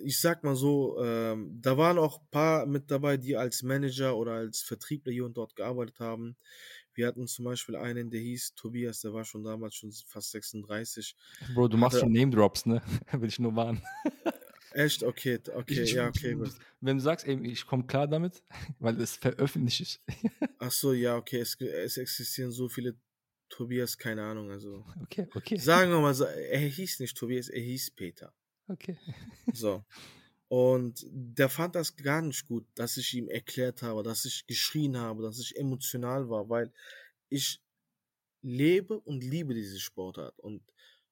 ich sag mal so, ähm, da waren auch ein paar mit dabei, die als Manager oder als Vertriebler hier und dort gearbeitet haben. Wir hatten zum Beispiel einen, der hieß Tobias, der war schon damals schon fast 36.
Bro, du machst schon Name Drops, ne? Will ich nur warnen.
Echt? Okay, okay, ich, ja, okay.
Wenn du sagst, ey, ich komme klar damit, weil es veröffentlicht ist.
Ach so, ja, okay, es, es existieren so viele Tobias, keine Ahnung, also.
Okay, okay.
Sagen wir mal, er hieß nicht Tobias, er hieß Peter.
Okay.
So. Und der fand das gar nicht gut, dass ich ihm erklärt habe, dass ich geschrien habe, dass ich emotional war, weil ich lebe und liebe diese Sportart. Und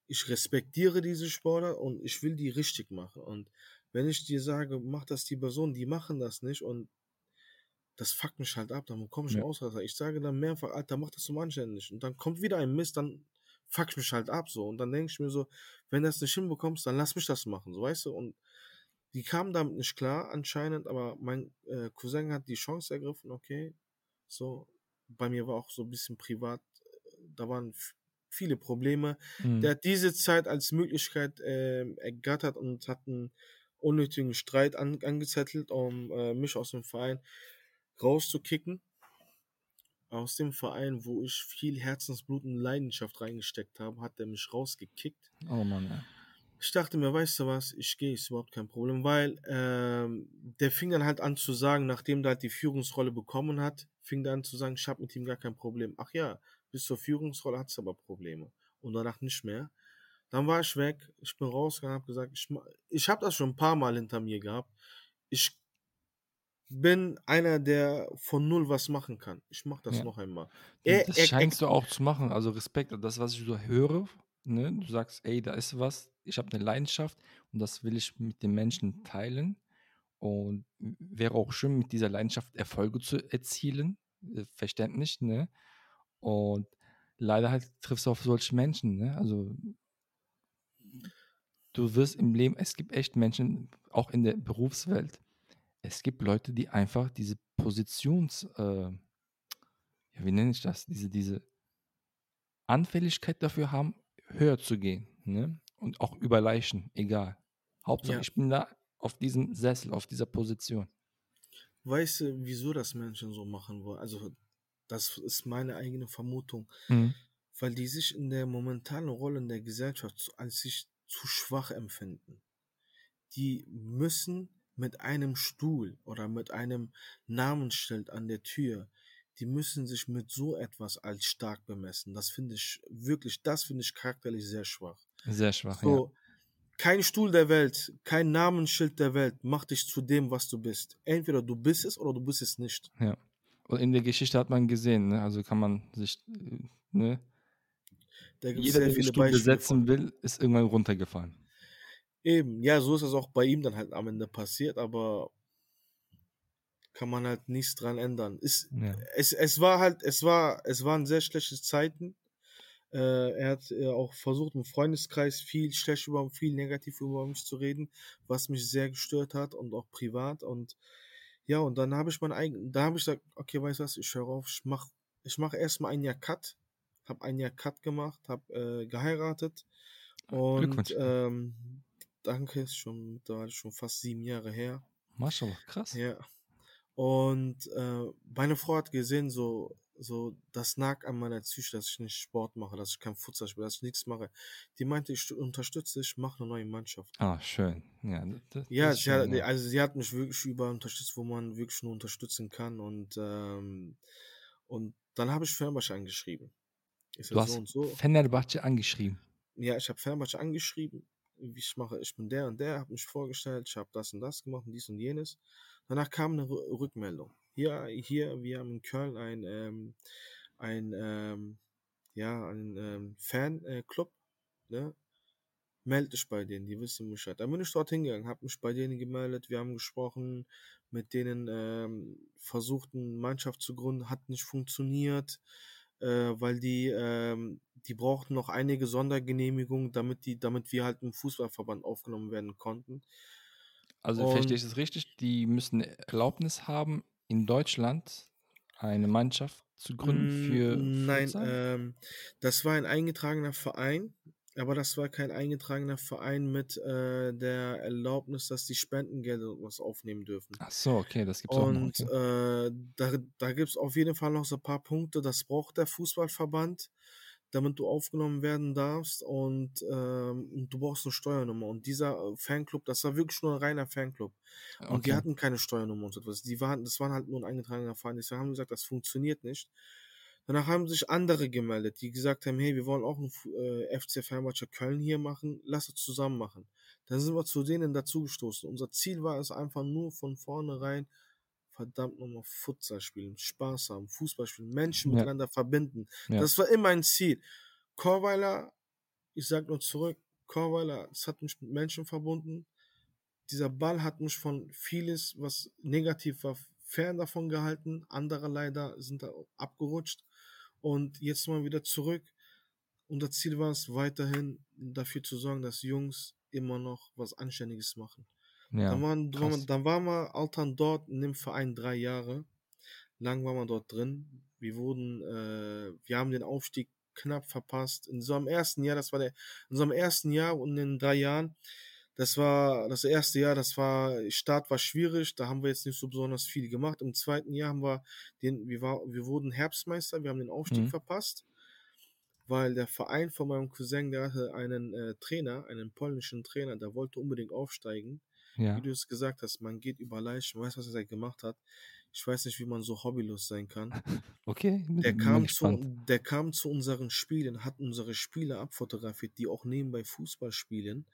ich respektiere diese Sportler und ich will die richtig machen. Und wenn ich dir sage, mach das die Person, die machen das nicht und das fuckt mich halt ab, dann komme ich ja. Ausraster. Ich sage dann mehrfach, Alter, mach das zum anständig. Und dann kommt wieder ein Mist, dann fuck ich mich halt ab so. Und dann denke ich mir so, wenn du das nicht hinbekommst, dann lass mich das machen, so weißt du. Und die kamen damit nicht klar anscheinend, aber mein äh, Cousin hat die Chance ergriffen, okay. So, bei mir war auch so ein bisschen privat, äh, da waren viele Probleme. Mhm. Der hat diese Zeit als Möglichkeit äh, ergattert und hat einen unnötigen Streit an, angezettelt, um äh, mich aus dem Verein rauszukicken. aus dem Verein, wo ich viel Herzensblut und Leidenschaft reingesteckt habe, hat er mich rausgekickt.
Oh Mann, ja.
Ich dachte mir, weißt du was, ich gehe, ist überhaupt kein Problem, weil ähm, der fing dann halt an zu sagen, nachdem er halt die Führungsrolle bekommen hat, fing er an zu sagen, ich habe mit ihm gar kein Problem. Ach ja, bis zur Führungsrolle hat es aber Probleme. Und danach nicht mehr. Dann war ich weg, ich bin rausgegangen, habe gesagt, ich, ich habe das schon ein paar Mal hinter mir gehabt. Ich bin einer, der von null was machen kann. Ich mache das
Ja.
noch einmal.
Das
Er, er, er,
scheinst du auch zu machen. Also Respekt, das, was ich so höre, ne? Du sagst, ey, da ist was, ich habe eine Leidenschaft und das will ich mit den Menschen teilen. Und wäre auch schön, mit dieser Leidenschaft Erfolge zu erzielen. äh, Verständlich, ne? Und leider halt triffst du auf solche Menschen, ne? Also du wirst im Leben, es gibt echt Menschen, auch in der Berufswelt, es gibt Leute, die einfach diese Positions, äh, ja, wie nenne ich das, diese, diese Anfälligkeit dafür haben, höher zu gehen, ne? Und auch über Leichen, egal. Hauptsache,
ja.
ich bin da auf diesem Sessel, auf dieser Position.
Weißt du, wieso das Menschen so machen wollen? Also, das ist meine eigene Vermutung.
Mhm.
Weil die sich in der momentanen Rolle in der Gesellschaft als sich zu schwach empfinden. Die müssen mit einem Stuhl oder mit einem Namensschild an der Tür, die müssen sich mit so etwas als stark bemessen. Das finde ich wirklich, das finde ich charakterlich sehr schwach.
Sehr schwach, ja.
So, kein Stuhl der Welt, kein Namensschild der Welt macht dich zu dem, was du bist. Entweder du bist es oder du bist es nicht.
ja. In der Geschichte hat man gesehen, ne? also kann man sich, äh, ne?
Da gibt es
Jeder,
sehr
der
viele von.
besetzen will, ist irgendwann runtergefallen.
Eben, ja, so ist es auch bei ihm dann halt am Ende passiert, aber kann man halt nichts dran ändern. Ist,
Ja.
es, es war halt, es war, es waren sehr schlechte Zeiten. Äh, er hat äh, auch versucht, im Freundeskreis viel schlecht über viel negativ über mich zu reden, was mich sehr gestört hat und auch privat. Und ja, und dann habe ich mein eigen, da habe ich gesagt, okay, weißt du was, ich höre auf, ich mach, ich mache erstmal ein Jahr Cut, habe ein Jahr Cut gemacht, habe äh, geheiratet und
Glückwunsch.
ähm, danke, ist schon mittlerweile schon fast sieben Jahre her.
Maschallah, krass.
Ja. Und äh, meine Frau hat gesehen, so, so, das nagt an meiner Psyche, dass ich nicht Sport mache, dass ich kein Futsal spiele, dass ich nichts mache. Die meinte, ich unterstütze dich, mach eine neue Mannschaft.
Ah, schön. Ja, das,
Ja,
das
sie hat,
schön, ja.
also sie hat mich wirklich überall unterstützt, wo man wirklich nur unterstützen kann. Und, ähm, und dann habe ich Fenerbahce angeschrieben. Ist
Du
ja
hast
so und so.
Fenerbahce angeschrieben.
Ja, ich habe Fenerbahce angeschrieben, wie ich mache, ich bin der und der, habe mich vorgestellt, ich habe das und das gemacht und dies und jenes. Danach kam eine Rü- Rückmeldung. Hier, hier, wir haben in Köln ein, ähm, ein, ähm, ja, ein ähm, Fanclub, ne? Meld dich bei denen, die wissen Bescheid. Dann bin ich dort hingegangen, habe mich bei denen gemeldet, wir haben gesprochen, mit denen ähm, versucht, eine Mannschaft zu gründen, hat nicht funktioniert, äh, weil die, ähm, die brauchten noch einige Sondergenehmigungen, damit die, damit wir halt im Fußballverband aufgenommen werden konnten.
Also verstehe
Und
ich das richtig? Die müssen Erlaubnis haben, in Deutschland eine Mannschaft zu gründen
Mm,
für
Nein, ähm, das war ein eingetragener Verein, aber das war kein eingetragener Verein mit äh, der Erlaubnis, dass die Spendengelder und was aufnehmen dürfen.
Ach so, okay, das gibt's auch noch.
Und
Okay.
äh, da, da gibt es auf jeden Fall noch so ein paar Punkte, das braucht der Fußballverband, damit du aufgenommen werden darfst und, ähm, du brauchst eine Steuernummer. Und dieser äh, Fanclub, das war wirklich nur ein reiner Fanclub. Und die hatten keine Steuernummer und so etwas. Die waren, das waren halt nur ein eingetragener Verein. Deswegen haben die gesagt, das funktioniert nicht. Danach haben sich andere gemeldet, die gesagt haben, hey, wir wollen auch einen Fu- äh, FC Fenerbahce Köln hier machen, lass uns zusammen machen. Dann sind wir zu denen dazugestoßen. Unser Ziel war es einfach nur von vornherein, verdammt nochmal Futsal spielen, Spaß haben, Fußball spielen, Menschen
Ja.
miteinander verbinden.
Ja.
Das war immer ein Ziel. Chorweiler, ich sag nur zurück, Chorweiler, es hat mich mit Menschen verbunden. Dieser Ball hat mich von vieles, was negativ war, fern davon gehalten. Andere leider sind da abgerutscht. Und jetzt mal wieder zurück. Unser Ziel war es, weiterhin dafür zu sorgen, dass Jungs immer noch was Anständiges machen.
Ja,
Dann, waren,
krass.
dann waren wir Altern dort in dem Verein drei Jahre. Lang waren wir dort drin. Wir wurden, äh, wir haben den Aufstieg knapp verpasst. In so einem ersten Jahr, das war der, in so einem ersten Jahr und in drei Jahren, Das war das erste Jahr, das war, Start war schwierig, da haben wir jetzt nicht so besonders viel gemacht. Im zweiten Jahr haben wir den, wir, war, wir wurden Herbstmeister, wir haben den Aufstieg
Mhm.
verpasst, weil der Verein von meinem Cousin, der hatte einen äh, Trainer, einen polnischen Trainer, der wollte unbedingt aufsteigen.
Ja.
Wie du es gesagt hast, man geht über Leichen, weißt du, was er gemacht hat? Ich weiß nicht, wie man so hobbylos sein kann.
Okay,
Der kam, zu, der kam zu unseren Spielen, hat unsere Spieler abfotografiert, die auch nebenbei Fußball spielen.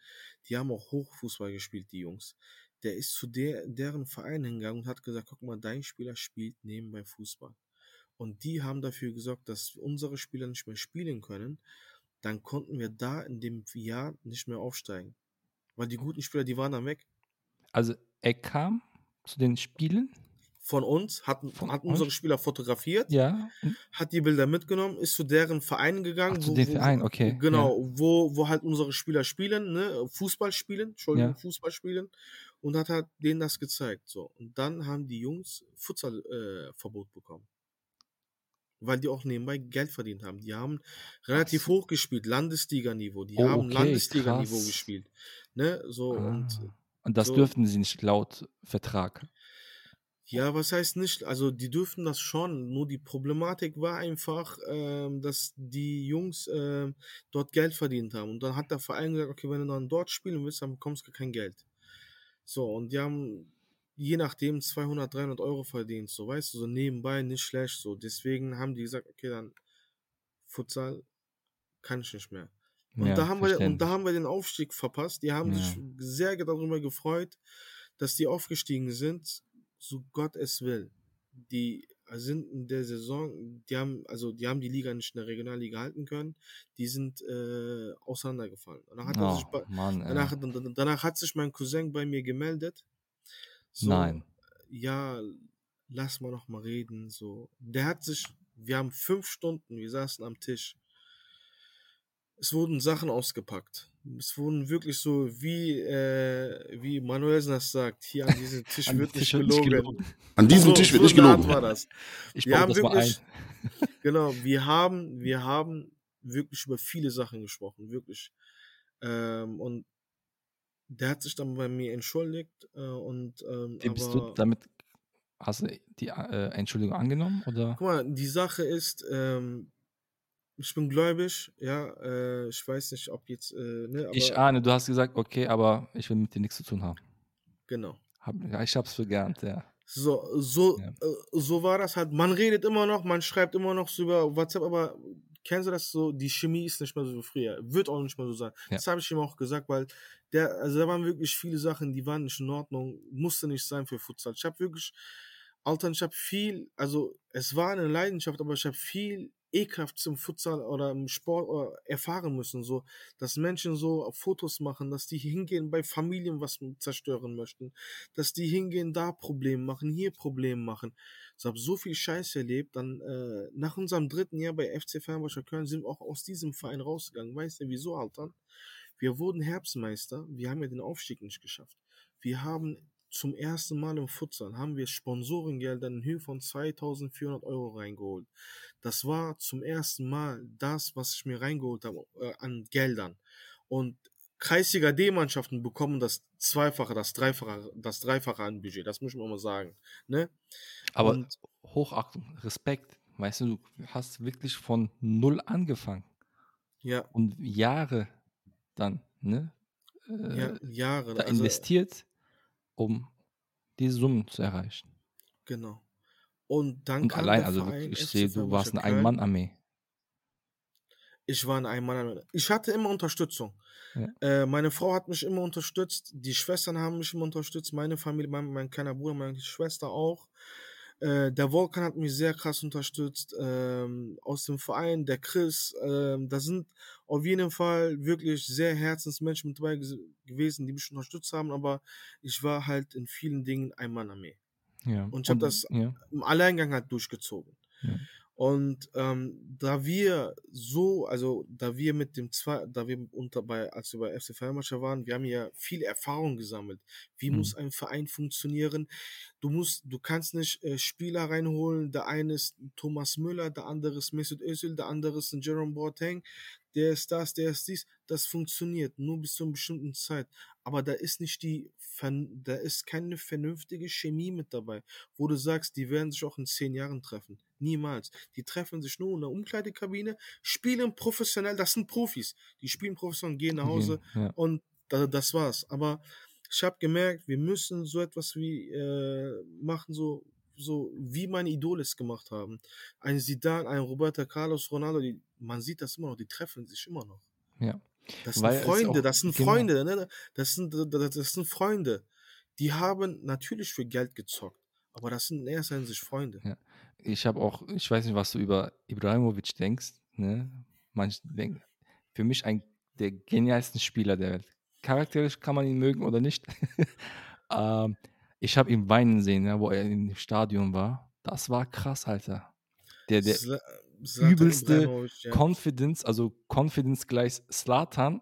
Die haben auch Hochfußball gespielt, die Jungs. Der ist zu der, deren Verein hingegangen und hat gesagt, guck mal, dein Spieler spielt nebenbei Fußball. Und die haben dafür gesorgt, dass unsere Spieler nicht mehr spielen können. Dann konnten wir da in dem Jahr nicht mehr aufsteigen. Weil die guten Spieler, die waren dann weg.
Also er kam zu den Spielen,
Von uns, hat,
Von
hat unsere Spieler fotografiert.
ja,
hat die Bilder mitgenommen, ist zu deren Verein gegangen.
Ach, zu dem Verein, okay,
Genau, wo, wo halt unsere Spieler spielen, ne, Fußball spielen, Entschuldigung,
Ja.
Fußball spielen und hat halt denen das gezeigt, so. Und dann haben die Jungs Futsal-Verbot äh, bekommen. Weil die auch nebenbei Geld verdient haben. Die haben relativ
so.
hoch gespielt, Landesliga-Niveau. Die
Oh,
haben
okay,
Landesliga-Niveau gespielt. Ne, so
ah. und das
so.
dürften sie nicht laut Vertrag.
Ja, was heißt nicht? Also die dürften das schon. Nur die Problematik war einfach, ähm, dass die Jungs ähm, dort Geld verdient haben. Und dann hat der Verein gesagt, okay, wenn du dann dort spielen willst, dann bekommst du kein Geld. So, und die haben je nachdem 200, 300 Euro verdient. So, weißt du, so nebenbei nicht schlecht. So, deswegen haben die gesagt, okay, dann Futsal kann ich nicht mehr. Und,
Ja,
da haben wir, und da haben wir den Aufstieg verpasst. Die haben
Ja.
sich sehr darüber gefreut, dass die aufgestiegen sind, so Gott es will. Die sind in der Saison, die haben, also die haben die Liga nicht in der Regionalliga halten können, die sind äh, auseinandergefallen. Danach hat, sich
Oh,
bei,
Mann,
danach, danach hat sich mein Cousin bei mir gemeldet. So,
Nein.
Ja, lass mal noch mal reden. So, der hat sich, wir haben fünf Stunden, wir saßen am Tisch. Es wurden Sachen ausgepackt. Es wurden wirklich so, wie, äh, wie Manuel das sagt, hier an diesem Tisch
An
wird
Tisch wird nicht
gelogen.
gelogen.
An diesem
so,
Tisch wird
so
nicht
Art
gelogen.
war das.
Ich
Wir haben
das mal ein.
wirklich, genau, wir haben, wir haben wirklich über viele Sachen gesprochen, wirklich. Ähm, und der hat sich dann bei mir entschuldigt äh, und ähm,
Wie bist du damit, hast du die äh, Entschuldigung angenommen oder?
guck mal, die Sache ist, ähm, ich bin gläubig, ja, äh, ich weiß nicht, ob jetzt, äh, ne,
Ich ahne, du hast gesagt, okay, aber ich will mit dir nichts zu tun haben.
genau.
Hab, ja, ich hab's gelernt, ja.
So, so,
Ja.
äh, so war das halt. Man redet immer noch, man schreibt immer noch so über WhatsApp, aber kennst du das so? Die Chemie ist nicht mehr so wie früher. Wird auch nicht mehr so sein.
Ja.
Das habe ich ihm auch gesagt, weil der, also da waren wirklich viele Sachen, die waren nicht in Ordnung. Musste nicht sein für Futsal. Ich habe wirklich, Alter, ich habe viel, also es war eine Leidenschaft, aber ich habe viel ekelhaft zum Futsal oder im Sport oder erfahren müssen, so, dass Menschen so Fotos machen, dass die hingehen bei Familien was zerstören möchten, dass die hingehen, da Probleme machen, hier Probleme machen. Ich habe so viel Scheiß erlebt. Dann äh, nach unserem dritten Jahr bei FC Fernbacher Köln sind wir auch aus diesem Verein rausgegangen. Weißt du, wieso, Alter? Wir wurden Herbstmeister. Wir haben ja den Aufstieg nicht geschafft. Wir haben zum ersten Mal im Futsal haben wir Sponsorengelder in Höhe von 2400 Euro reingeholt. Das war zum ersten Mal das, was ich mir reingeholt habe äh, an Geldern. Und Kreisliga D-Mannschaften bekommen das Zweifache, das Dreifache, das Dreifache an Budget. Das muss man mal sagen. Ne?
Aber
Und-
Hochachtung, Respekt. Weißt du, du hast wirklich von null angefangen
Ja,
und Jahre dann, ne? Äh,
ja Jahre.
da
also,
investiert, um diese Summen zu erreichen.
Genau. Und dann
Und allein, also
Verein
ich sehe, du warst eine. Ein-Mann-Armee.
Ich war in einem Mann. Ich hatte immer Unterstützung.
Ja.
Äh, meine Frau hat mich immer unterstützt. Die Schwestern haben mich immer unterstützt. Meine Familie, mein, mein kleiner Bruder, meine Schwester auch. Äh, der Volkan hat mich sehr krass unterstützt. Ähm, aus dem Verein, der Chris. Ähm, da sind auf jeden Fall wirklich sehr Herzensmenschen mit dabei gewesen, die mich unterstützt haben. Aber ich war halt in vielen Dingen ein Mann-Armee.
Ja.
Und ich hab das-
Ja.
Im Alleingang halt durchgezogen.
Ja.
Und ähm, da wir so, also da wir mit dem zwei, da wir unter bei, als wir bei FC Feuermacher waren, wir haben ja viel Erfahrung gesammelt. Wie
Mhm.
muss ein Verein funktionieren? Du musst, du kannst nicht äh, Spieler reinholen. Der eine ist Thomas Müller, der andere ist Mesut Özil, der andere ist ein Jerome Boateng. Der ist das, der ist dies. Das funktioniert nur bis zu einer bestimmten Zeit. Aber da ist nicht die, da ist keine vernünftige Chemie mit dabei, wo du sagst, die werden sich auch in zehn Jahren treffen. Niemals. Die treffen sich nur in der Umkleidekabine, spielen professionell, das sind Profis. Die spielen professionell, gehen nach Hause
ja.
und das war's. Aber ich habe gemerkt, wir müssen so etwas wie äh, machen, so so wie meine Idole es gemacht haben. Ein Sidan, ein Roberto Carlos, Ronaldo, die, man sieht das immer noch, die treffen sich immer noch.
Ja.
Das sind Weil Freunde, auch, das sind genau. Freunde, ne? das, sind, das, das sind Freunde. Die haben natürlich für Geld gezockt, aber das sind in erster Hinsicht Freunde.
Ja. Ich habe auch, ich weiß nicht, was du über Ibrahimovic denkst. Ne? Manche denken, für mich ein der genialsten Spieler der Welt. Charakterisch kann man ihn mögen oder nicht. ähm, ich habe ihn weinen sehen, ja, wo er im Stadion war. Das war krass, Alter. Der, der Sla übelste ja. Confidence, also Confidence gleich Slatan.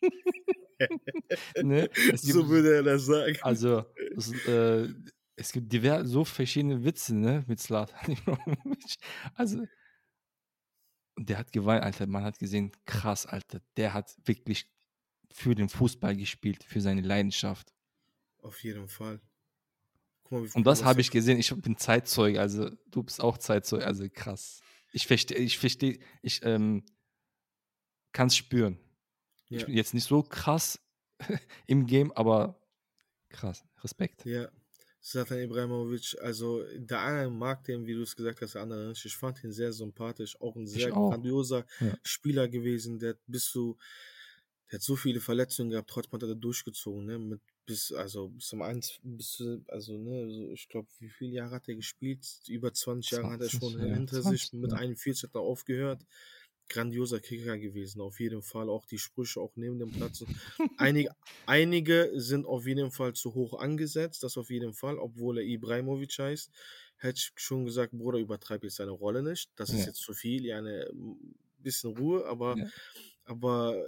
ne? so würde er das sagen.
Also, das, äh, es gibt diverse, so verschiedene Witze ne, mit Slatan. also, der hat geweint, Alter. Man hat gesehen, krass, Alter. Der hat wirklich für den Fußball gespielt, für seine Leidenschaft.
Auf jeden Fall.
Mal, und das habe ich gesehen. Ich bin Zeitzeuge, also du bist auch Zeitzeuge, also krass. Ich verstehe, ich verstehe, ich ähm, kann es spüren. Ja. Ich bin jetzt nicht so krass im Game, aber krass. Respekt.
Ja. Satan Ibrahimovic, also der eine mag den, wie du es gesagt hast, der andere nicht. Ich fand ihn sehr sympathisch, auch ein sehr auch. grandioser ja. Spieler gewesen, der bis zu, der hat so viele Verletzungen gehabt, trotzdem hat er durchgezogen, ne? Mit bis, also bis zum 1, bis zu, also, ne, also ich glaube, wie viele Jahre hat er gespielt? Über 20 Jahre 20, hat er schon ja, hinter 20, sich. Mit ja. 41 hat er aufgehört. Grandioser Kicker gewesen, auf jeden Fall. Auch die Sprüche, auch neben dem Platz. einige, einige sind auf jeden Fall zu hoch angesetzt, das auf jeden Fall, obwohl er Ibrahimovic heißt. Hätte ich schon gesagt, Bruder, übertreib jetzt seine Rolle nicht. Das ist jetzt zu viel, ja, eine bisschen Ruhe, aber, aber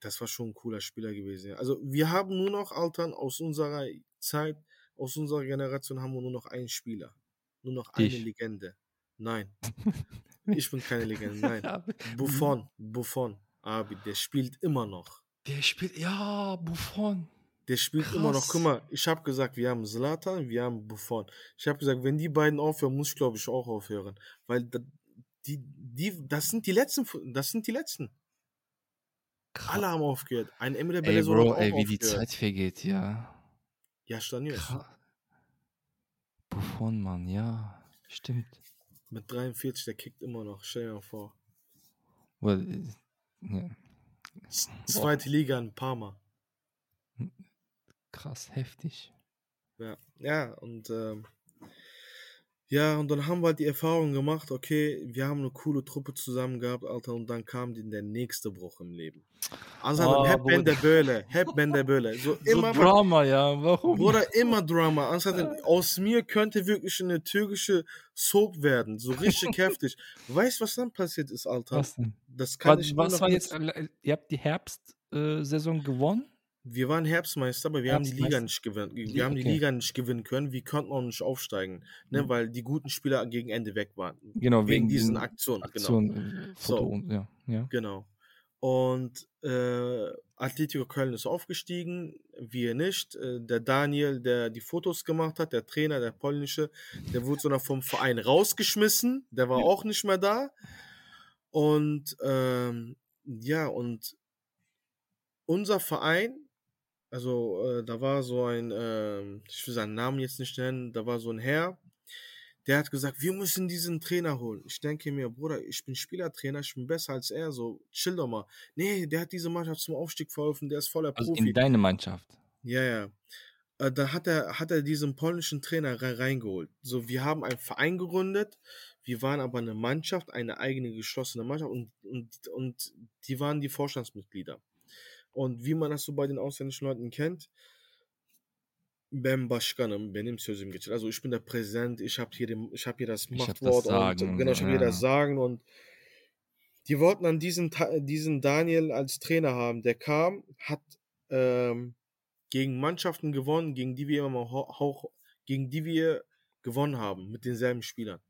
das war schon ein cooler Spieler gewesen. Also wir haben nur noch, Altern, aus unserer Zeit, aus unserer Generation haben wir nur noch einen Spieler. Nur noch eine ich. Legende. Nein. ich bin keine Legende, nein. Buffon, Buffon, Abi, der spielt immer noch.
Der spielt, ja, Buffon.
Der spielt Krass. immer noch. Guck mal, ich habe gesagt, wir haben Zlatan, wir haben Buffon. Ich habe gesagt, wenn die beiden aufhören, muss ich glaube ich auch aufhören, weil die, die, das sind die letzten, das sind die letzten. Alle haben aufgehört. Ein Emre
Belözoğlu Ey, Bro, ey, wie aufgehört. die Zeit vergeht, ja.
Ja, Stanios.
Buffon, Mann, ja. Stimmt.
Mit 43, der kickt immer noch. Stell dir mal vor.
Well, ja.
Zweite Liga in Parma.
Krass, heftig.
Ja, ja, und ähm, ja, und dann haben wir halt die Erfahrung gemacht, okay, wir haben eine coole Truppe zusammen gehabt, Alter, und dann kam der nächste Bruch im Leben. Also oh, Hep Ben der Böhle, Hep Ben der Böhle. So,
so immer Drama, ja, warum?
Bruder, immer Drama. Anstatt, aus mir könnte wirklich eine türkische Soap werden, so richtig heftig. Weißt du, was dann passiert ist, Alter?
Was denn?
Das kann was,
ich was war jetzt, ihr habt die Herbstsaison äh, gewonnen?
Wir waren Herbstmeister, aber wir haben die Liga nicht gewinnen. Wir haben die Liga nicht gewinnen können. Wir konnten auch nicht aufsteigen, ne, mhm. weil die guten Spieler gegen Ende weg waren.
Genau, wegen, wegen diesen Aktionen. Aktion,
genau. Äh, so, ja, ja. Genau. Und äh, Atletico Köln ist aufgestiegen, wir nicht. Äh, der Daniel, der die Fotos gemacht hat, der Trainer, der polnische, der wurde sogar vom Verein rausgeschmissen. Der war auch nicht mehr da. Und ähm, ja, und unser Verein also äh, da war so ein, äh, ich will seinen Namen jetzt nicht nennen, da war so ein Herr, der hat gesagt, wir müssen diesen Trainer holen. Ich denke mir, Bruder, ich bin Spielertrainer, ich bin besser als er, so chill doch mal. Nee, der hat diese Mannschaft zum Aufstieg verholfen, der ist voller
also Profi. in deine Mannschaft?
Ja, ja. Äh, da hat er, hat er diesen polnischen Trainer reingeholt. So, wir haben einen Verein gegründet, wir waren aber eine Mannschaft, eine eigene geschlossene Mannschaft und, und, und die waren die Vorstandsmitglieder. Und wie man das so bei den ausländischen Leuten kennt, ben başkanım, benim sözüm geçer. Also ich bin der Präsident, ich habe hier, ich hab hier das Machtwort das und genau, ich habe hier das Sagen und die wollten dann diesen, diesen Daniel als Trainer haben. Der kam, hat ähm, gegen Mannschaften gewonnen, gegen die wir immer auch, gegen die wir gewonnen haben, mit denselben Spielern.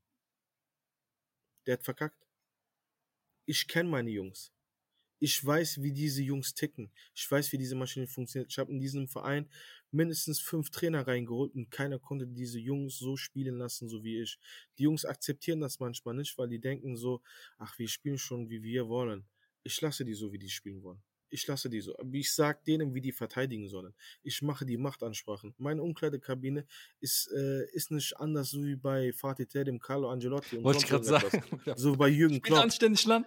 Der hat verkackt. Ich kenne meine Jungs. Ich weiß, wie diese Jungs ticken. Ich weiß, wie diese Maschine funktioniert. Ich habe in diesem Verein mindestens fünf Trainer reingeholt und keiner konnte diese Jungs so spielen lassen, so wie ich. Die Jungs akzeptieren das manchmal nicht, weil die denken so, ach, wir spielen schon, wie wir wollen. Ich lasse die so, wie die spielen wollen. Ich lasse die so. Ich sage denen, wie die verteidigen sollen. Ich mache die Machtansprachen. Meine Umkleidekabine ist, äh, ist nicht anders so wie bei Fatih Terim, Carlo Angelotti und
Wollte ich gerade sagen.
So bei Jürgen Klopp.
anständig, Land.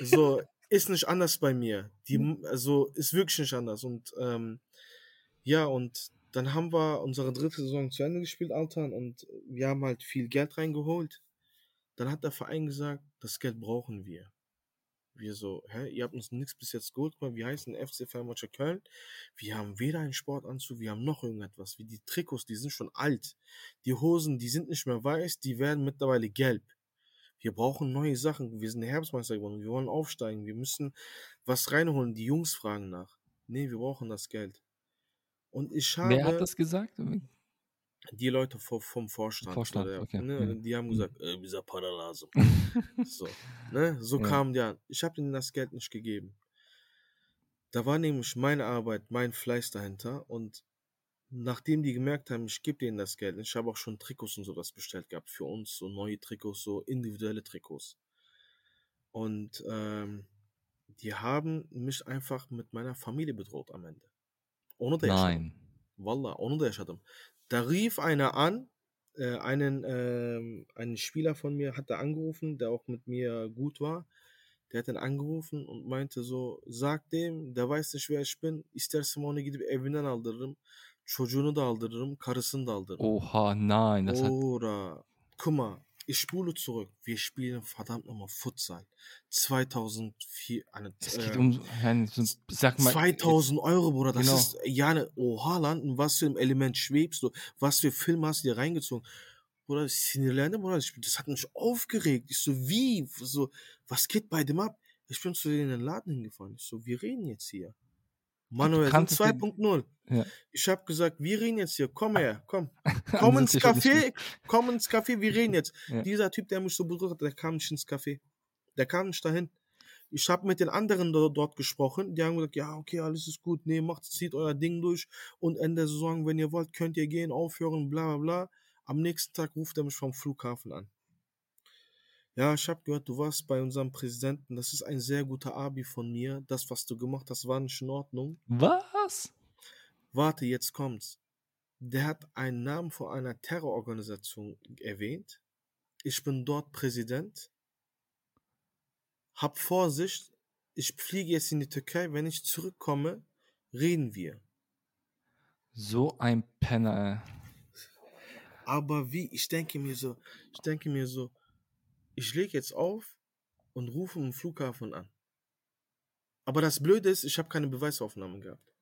So, ist nicht anders bei mir. Die, also, ist wirklich nicht anders. Und ähm, ja, und dann haben wir unsere dritte Saison zu Ende gespielt, Altan, und wir haben halt viel Geld reingeholt. Dann hat der Verein gesagt, das Geld brauchen wir. Wir so, hä, ihr habt uns nichts bis jetzt geholt, mal, wir heißen FC Fernwatcher Köln. Wir haben weder einen Sportanzug, wir haben noch irgendetwas. Wie die Trikots, die sind schon alt. Die Hosen, die sind nicht mehr weiß, die werden mittlerweile gelb. Wir brauchen neue Sachen. Wir sind Herbstmeister geworden. Wir wollen aufsteigen. Wir müssen was reinholen. Die Jungs fragen nach. Nee, wir brauchen das Geld. Und ich habe
Wer hat das gesagt?
die Leute vom, vom Vorstand,
Vorstand,
oder,
okay,
ne,
ja.
die haben
Mhm.
gesagt, äh, dieser Paderlase. so, ne, so
Ja.
kamen die an. Ich habe ihnen das Geld nicht gegeben. Da war nämlich meine Arbeit, mein Fleiß dahinter und nachdem die gemerkt haben, ich gebe denen das Geld, ich habe auch schon Trikots und sowas bestellt gehabt für uns, so neue Trikots, so individuelle Trikots. Und ähm, die haben mich einfach mit meiner Familie bedroht am Ende. Ohne der
Nein.
Wallah, onu da yaşadım. Da rief einer an, äh, einen, ähm, einen Spieler von mir hat er angerufen, der auch mit mir gut war. Der hat dann angerufen und meinte so, sag dem, der weiß nicht wer ich bin, istersem onu gidip evinden aldırırım, çocuğunu da aldırırım, karısını da aldırırım.
Oha, nein. Das hat,
Oder, guck mal, ich spule zurück, wir spielen verdammt nochmal Futsal. 2004, eine,
es geht
äh,
um, so, sag mal,
2000 Euro, Bruder. Das
Genau.
ist ja eine Oha Land. In was für ein Element schwebst du? Was für Film hast du dir reingezogen? Bruder, Sinirlendi, Bruder. Ich, das hat mich aufgeregt. Ich so, wie? So, was geht bei dem ab? Ich bin zu denen in den Laden hingefahren. Ich so, wir reden jetzt hier. Manuel, sind
kannst es dir-
2.0.
Ja.
Ich habe gesagt, wir reden jetzt hier. Komm her, komm. Komm ins Café, komm ins Café, wir reden jetzt.
Ja.
Dieser Typ, der mich so bedroht hat, der kam nicht ins Café. Der kam nicht dahin. Ich habe mit den anderen do- dort gesprochen. Die haben gesagt, ja, okay, alles ist gut. Nee, macht, zieht euer Ding durch. Und Ende der Saison, wenn ihr wollt, könnt ihr gehen, aufhören, bla bla bla. Am nächsten Tag ruft er mich vom Flughafen an. Ja, ich habe gehört, du warst bei unserem Präsidenten. Das ist ein sehr guter Abi von mir. Das, was du gemacht hast, war nicht in Ordnung.
Was?
Warte, jetzt kommt's. Der hat einen Namen von einer Terrororganisation erwähnt. Ich bin dort Präsident. Hab Vorsicht. Ich fliege jetzt in die Türkei. Wenn ich zurückkomme, reden wir.
So ein Penner. ey.
Aber wie? Ich denke mir so, ich denke mir so, ich lege jetzt auf und rufe im Flughafen an. Aber das Blöde ist, ich habe keine Beweisaufnahmen gehabt.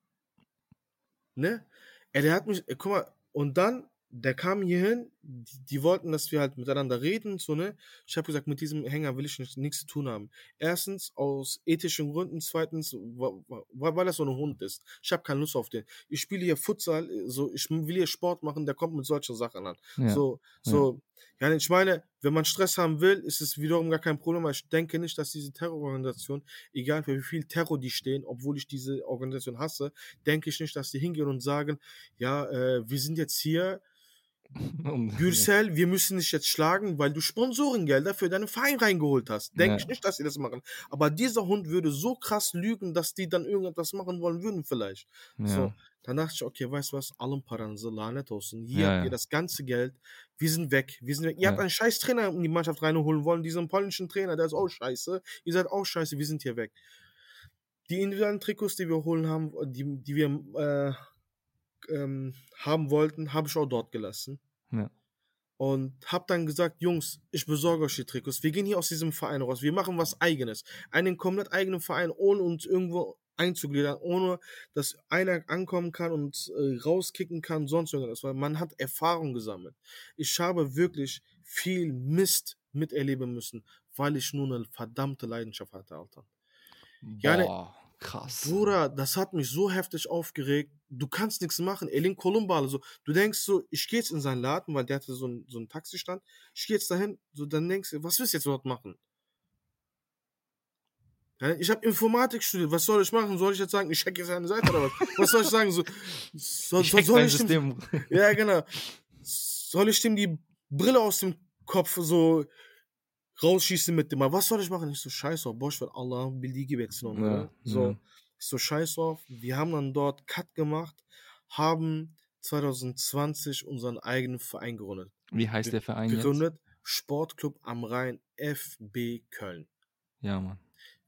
Ne? Er, der hat mich, guck mal, und dann, der kam hierhin, die, die wollten, dass wir halt miteinander reden, so, ne? Ich habe gesagt, mit diesem Hänger will ich nicht, nichts zu tun haben. Erstens, aus ethischen Gründen, zweitens, wa- weil das so ein Hund ist. Ich habe keine Lust auf den. Ich spiele hier Futsal, so, ich will hier Sport machen, der kommt mit solchen Sachen an.
Ja.
So, so, ja, ich meine, wenn man Stress haben will, ist es wiederum gar kein Problem, aber ich denke nicht, dass diese Terrororganisation, egal für wie viel Terror die stehen, obwohl ich diese Organisation hasse, denke ich nicht, dass die hingehen und sagen, ja, äh, wir sind jetzt hier, Gürsel, wir müssen dich jetzt schlagen, weil du Sponsorengelder für deinen Verein reingeholt hast. Denke
Ja.
ich nicht, dass sie das machen. Aber dieser Hund würde so krass lügen, dass die dann irgendetwas machen wollen würden vielleicht.
Ja.
So, dann dachte ich, okay, weißt du was, allen paranızı lanet olsun. Hier
Ja,
habt ihr das ganze Geld. Wir sind weg. Wir sind weg. Ihr habt einen scheiß Trainer in die Mannschaft reinholen wollen, diesen polnischen Trainer, der ist auch scheiße. Ihr seid auch scheiße, wir sind hier weg. Die individuellen Trikots, die wir holen haben, die, die wir äh, ähm, haben wollten, habe ich auch dort gelassen.
Ja.
Und hab dann gesagt, Jungs, ich besorge euch die Trikots. Wir gehen hier aus diesem Verein raus. Wir machen was eigenes. Einen komplett eigenen Verein, ohne uns irgendwo einzugliedern, ohne dass einer ankommen kann und äh, rauskicken kann, sonst irgendwas. Weil man hat Erfahrung gesammelt. Ich habe wirklich viel Mist miterleben müssen, weil ich nur eine verdammte Leidenschaft hatte, Alter. Ja, ne-
Boah, krass.
Bruder, das hat mich so heftig aufgeregt. Du kannst nichts machen. Elin Kolumbale, so. Du denkst so, ich gehe jetzt in seinen Laden, weil der hatte so einen, so einen Taxistand. Ich gehe jetzt dahin, so, dann denkst du, was willst du jetzt dort machen? Ich habe Informatik studiert. Was soll ich machen? Soll ich jetzt sagen, ich hacke jetzt eine Seite oder was? Was soll ich sagen? So, soll,
Ich
soll,
hack
soll ich dem,
System.
ja, genau. Soll ich dem die Brille aus dem Kopf so rausschießen mit dem? Was soll ich machen? Ich so, scheiß auf, boş ver Allah'ın bildiği gibi etsin.
Ja?
So,
ja.
ich so, scheiß auf. Wir haben dann dort Cut gemacht, haben 2020 unseren eigenen Verein gegründet.
Wie heißt der Verein jetzt?
Gegründet Sportclub am Rhein FB Köln.
Ja, Mann.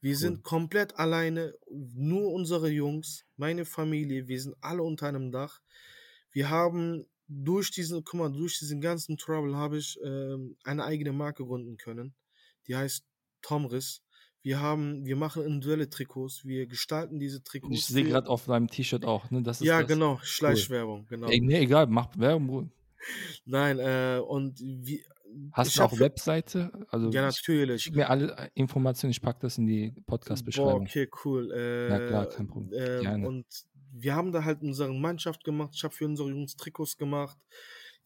Wir
Cool.
sind komplett alleine, nur unsere Jungs, meine Familie, wir sind alle unter einem Dach. Wir haben durch diesen, guck mal, durch diesen ganzen Trouble habe ich ähm, eine eigene Marke gründen können. Die heißt Tomris. Wir haben, wir machen individuelle Trikots, wir gestalten diese Trikots.
Ich sehe gerade auf deinem T-Shirt auch, ne? Das ist
Ja,
das.
genau, Schleichwerbung, genau.
Ey, nee, egal, mach Werbung. Bruder.
Nein, äh, und wie.
Hast du auch Webseite? Also
Ja,
ich-
natürlich.
schick mir alle äh, Informationen, ich packe das in die Podcast-Beschreibung.
okay, cool. Äh,
Ja, klar, kein Problem. Gerne.
und wir haben da halt unsere Mannschaft gemacht. Ich habe für unsere Jungs Trikots gemacht.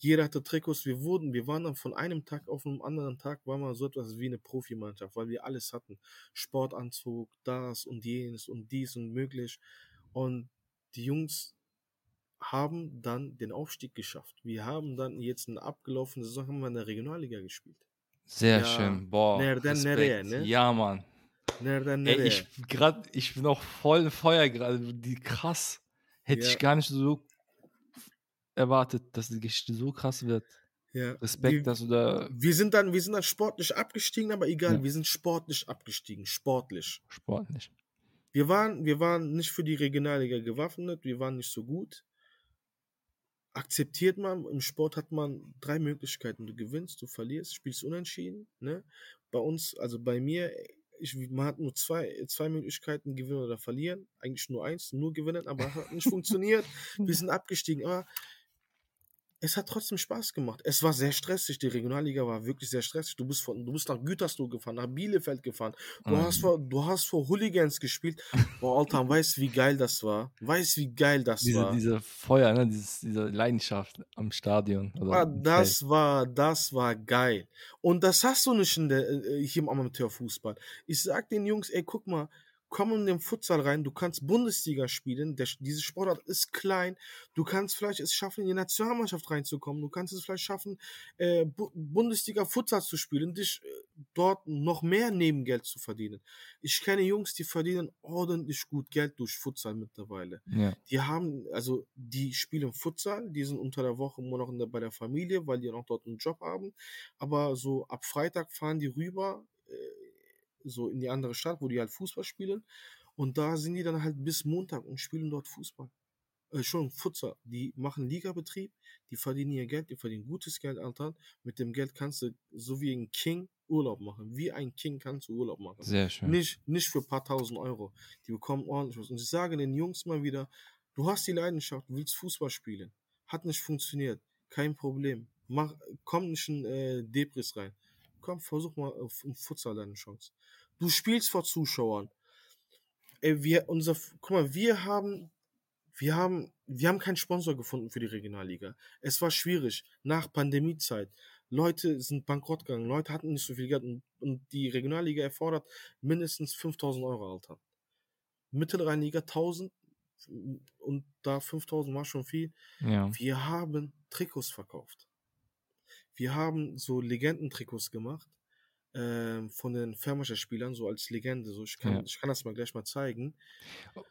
Jeder hatte Trikots. Wir wurden, wir waren dann von einem Tag auf einen anderen Tag, waren wir so etwas wie eine Profimannschaft, weil wir alles hatten. Sportanzug, das und jenes und dies und möglich. Und die Jungs haben dann den Aufstieg geschafft. Wir haben dann jetzt in der abgelaufenen Saison haben wir in der Regionalliga gespielt.
Sehr
Ja,
schön. Boah. Respekt.
nereye, ne?
Ja, Mann.
Nereden
Ey,
nereye?
ich grad, ich bin auch voll im Feuer gerade. Die krass. Hätte
Ja.
ich gar nicht so erwartet, dass die Geschichte so krass wird.
Ja,
Respekt,
die-
dass du da
Wir sind dann, wir sind dann sportlich abgestiegen, aber egal,
Ja.
wir sind sportlich abgestiegen, sportlich.
sportlich.
Wir waren, wir waren nicht für die Regionalliga gewaffnet, wir waren nicht so gut. Akzeptiert man, im Sport hat man drei Möglichkeiten. Du gewinnst, du verlierst, spielst unentschieden. Ne? Bei uns, also bei mir, ich, man hat nur zwei, zwei Möglichkeiten, gewinnen oder verlieren. Eigentlich nur eins, nur gewinnen, aber hat nicht funktioniert. Wir sind abgestiegen, aber es hat trotzdem Spaß gemacht. Es war sehr stressig. Die Regionalliga war wirklich sehr stressig. Du bist, von, du bist nach Gütersloh gefahren, nach Bielefeld gefahren. Du,
Mhm.
hast vor, du hast vor Hooligans gespielt. Boah, Alter, weißt du, wie geil das war? Weißt du, wie geil das
Diese,
war?
diese Feuer, ne? Dieses, diese Leidenschaft am Stadion.
Ah,
Feld.
das war, das war geil. Und das hast du nicht in der, äh, hier im Amateurfußball. Ich sag den Jungs, ey, guck mal, komm in den Futsal rein, du kannst Bundesliga spielen, der, diese Sportart ist klein, du kannst vielleicht es schaffen, in die Nationalmannschaft reinzukommen, du kannst es vielleicht schaffen, äh, Bu Bundesliga Futsal zu spielen, dich äh, dort noch mehr Nebengeld zu verdienen. Ich kenne Jungs, die verdienen ordentlich gut Geld durch Futsal mittlerweile
Ja.
die haben, also die spielen Futsal, die sind unter der Woche immer noch der, bei der Familie, weil die noch dort einen Job haben. Aber so ab Freitag fahren die rüber, äh, so in die andere Stadt, wo die halt Fußball spielen. Und da sind die dann halt bis Montag und spielen dort Fußball. Äh, schon Futsal. Die machen Ligabetrieb, die verdienen ihr Geld, die verdienen gutes Geld, Alter. Mit dem Geld kannst du so wie ein King Urlaub machen. Wie ein King kannst du Urlaub machen.
Sehr schön.
Nicht, nicht für ein paar tausend Euro. Die bekommen ordentlich was. Und ich sage den Jungs mal wieder, du hast die Leidenschaft, du willst Fußball spielen. Hat nicht funktioniert. Kein Problem. Mach, komm nicht in äh, Debris rein. Komm, versuch mal auf, im Futsal deine Chance. Du spielst vor Zuschauern. Ey, wir, unser, guck mal, wir haben, wir haben, wir haben keinen Sponsor gefunden für die Regionalliga. Es war schwierig. Nach Pandemiezeit. Leute sind bankrott gegangen. Leute hatten nicht so viel Geld und, und die Regionalliga erfordert mindestens 5000 Euro, Alter. Mittelrheinliga 1000 und da 5000 war schon viel.
Ja.
Wir haben Trikots verkauft. Wir haben so Legendentrikots gemacht ähm, von den Färmischer Spielern, so als Legende. So, ich, kann,
Ja.
ich kann das mal gleich mal zeigen.